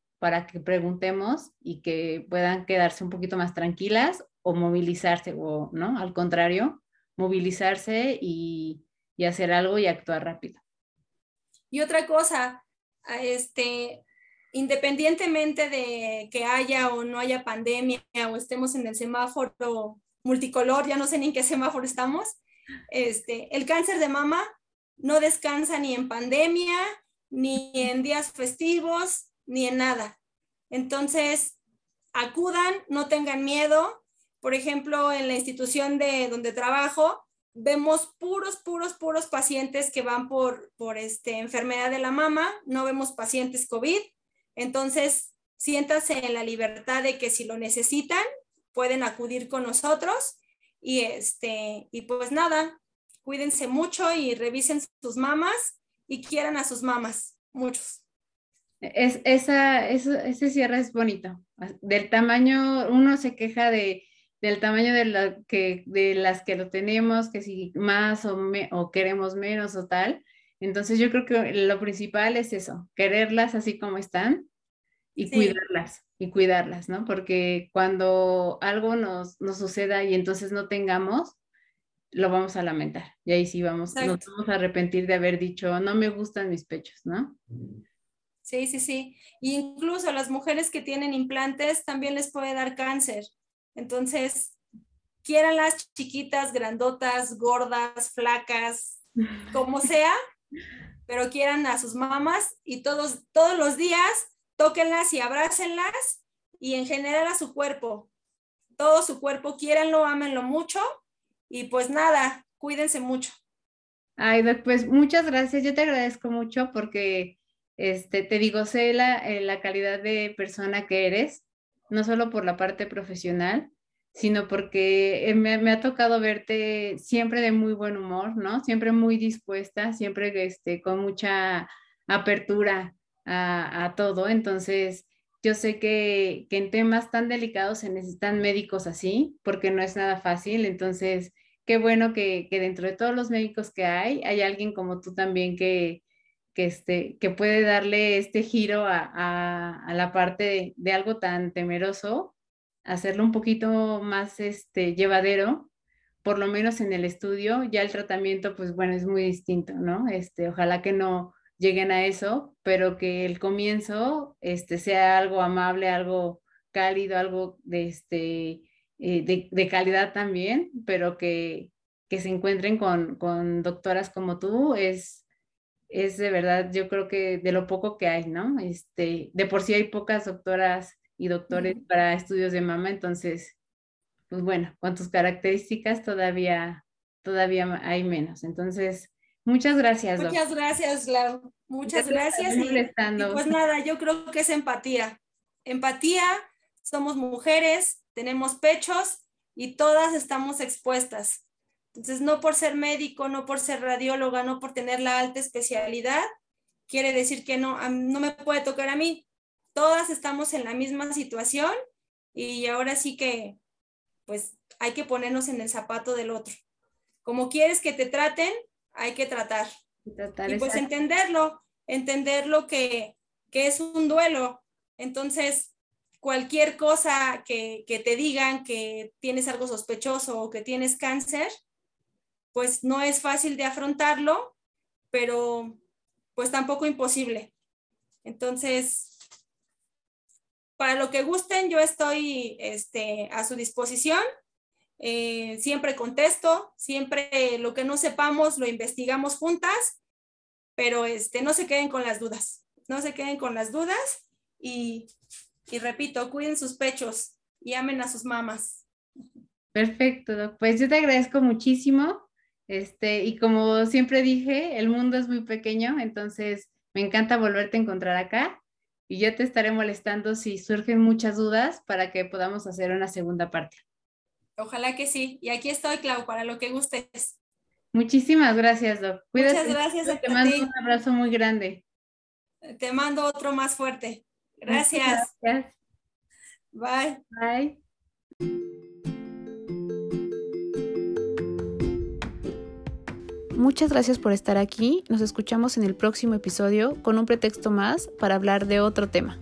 que preguntemos y que puedan quedarse un poquito más tranquilas o movilizarse o no, al contrario, movilizarse y, y hacer algo y actuar rápido. Y otra cosa, este, independientemente de que haya o no haya pandemia o estemos en el semáforo multicolor, ya no sé ni en qué semáforo estamos, este, el cáncer de mama no descansa ni en pandemia, ni en días festivos, ni en nada. Entonces, acudan, no tengan miedo. Por ejemplo, en la institución de donde trabajo, vemos puros, puros, puros pacientes que van por, por este, enfermedad de la mama, no vemos pacientes COVID. Entonces, siéntase en la libertad de que si lo necesitan, pueden acudir con nosotros. Y, este, y pues nada, cuídense mucho y revisen sus mamas y quieran a sus mamas, muchos. Es, esa, ese cierre es bonito. Del tamaño, uno se queja de, del tamaño de, la, que, de las que lo tenemos, que si más o, o queremos menos o tal. Entonces yo creo que lo principal es eso, quererlas así como están y cuidarlas, y cuidarlas, ¿no? Porque cuando algo nos, nos, suceda y entonces no tengamos, lo vamos a lamentar. Y ahí sí vamos, nos vamos a arrepentir de haber dicho, no me gustan mis pechos, ¿no? Sí, sí, sí. incluso las mujeres que tienen implantes también les puede dar cáncer. Entonces, quieran las chiquitas, grandotas, gordas, flacas, como *laughs* sea, pero quieran a sus mamás y todos, todos los días tóquenlas y abrácenlas y en general a su cuerpo, todo su cuerpo, quieranlo, ámenlo mucho y pues nada, cuídense mucho. Ay, pues muchas gracias, yo te agradezco mucho porque, este, te digo, sé la, eh, la calidad de persona que eres no solo por la parte profesional, sino porque eh, me, ha tocado verte siempre de muy buen humor, ¿no? Siempre muy dispuesta, siempre este, con mucha apertura a, todo. Entonces, yo sé que, en temas tan delicados se necesitan médicos así, porque no es nada fácil. Entonces, qué bueno que, dentro de todos los médicos que hay, hay alguien como tú también que, que, este, que puede darle este giro a, la parte de, algo tan temeroso, hacerlo un poquito más este, llevadero, por lo menos en el estudio, ya el tratamiento, pues bueno, es muy distinto, ¿no? Este, ojalá que no lleguen a eso, pero que el comienzo este, sea algo amable, algo cálido, algo de, este, eh, de, calidad también, pero que, que se encuentren con, con doctoras como tú es, es de verdad, yo creo que de lo poco que hay, ¿no? Este, de por sí hay pocas doctoras y doctores para estudios de mama, entonces, pues bueno, con tus características todavía, todavía hay menos. Entonces, muchas gracias. Muchas gracias, Lau. Muchas gracias. Y, y pues nada, yo creo que es empatía. Empatía, somos mujeres, tenemos pechos y todas estamos expuestas. Entonces, no por ser médico, no por ser radióloga, no por tener la alta especialidad, quiere decir que no, no me puede tocar a mí. Todas estamos en la misma situación y ahora sí que, pues, hay que ponernos en el zapato del otro. Como quieres que te traten, hay que tratar. y pues entenderlo, entenderlo que, que es un duelo. Entonces, cualquier cosa que, que, te digan que tienes algo sospechoso o que tienes cáncer, pues no es fácil de afrontarlo, pero pues tampoco imposible. Entonces, para lo que gusten, yo estoy este, a su disposición. Eh, siempre contesto, siempre lo que no sepamos lo investigamos juntas, pero este, no se queden con las dudas, no se queden con las dudas y, y repito, cuiden sus pechos y amen a sus mamás. Perfecto, pues yo te agradezco muchísimo. Este, y como siempre dije, el mundo es muy pequeño, entonces me encanta volverte a encontrar acá y ya te estaré molestando si surgen muchas dudas para que podamos hacer una segunda parte. Ojalá que sí. Y aquí estoy, Clau, para lo que gustes. Muchísimas gracias, Doc. Cuídate. Muchas gracias a Te mando un abrazo muy grande. Te mando otro más fuerte. Gracias. gracias. Bye. Bye. Muchas gracias por estar aquí. Nos escuchamos en el próximo episodio con un pretexto más para hablar de otro tema.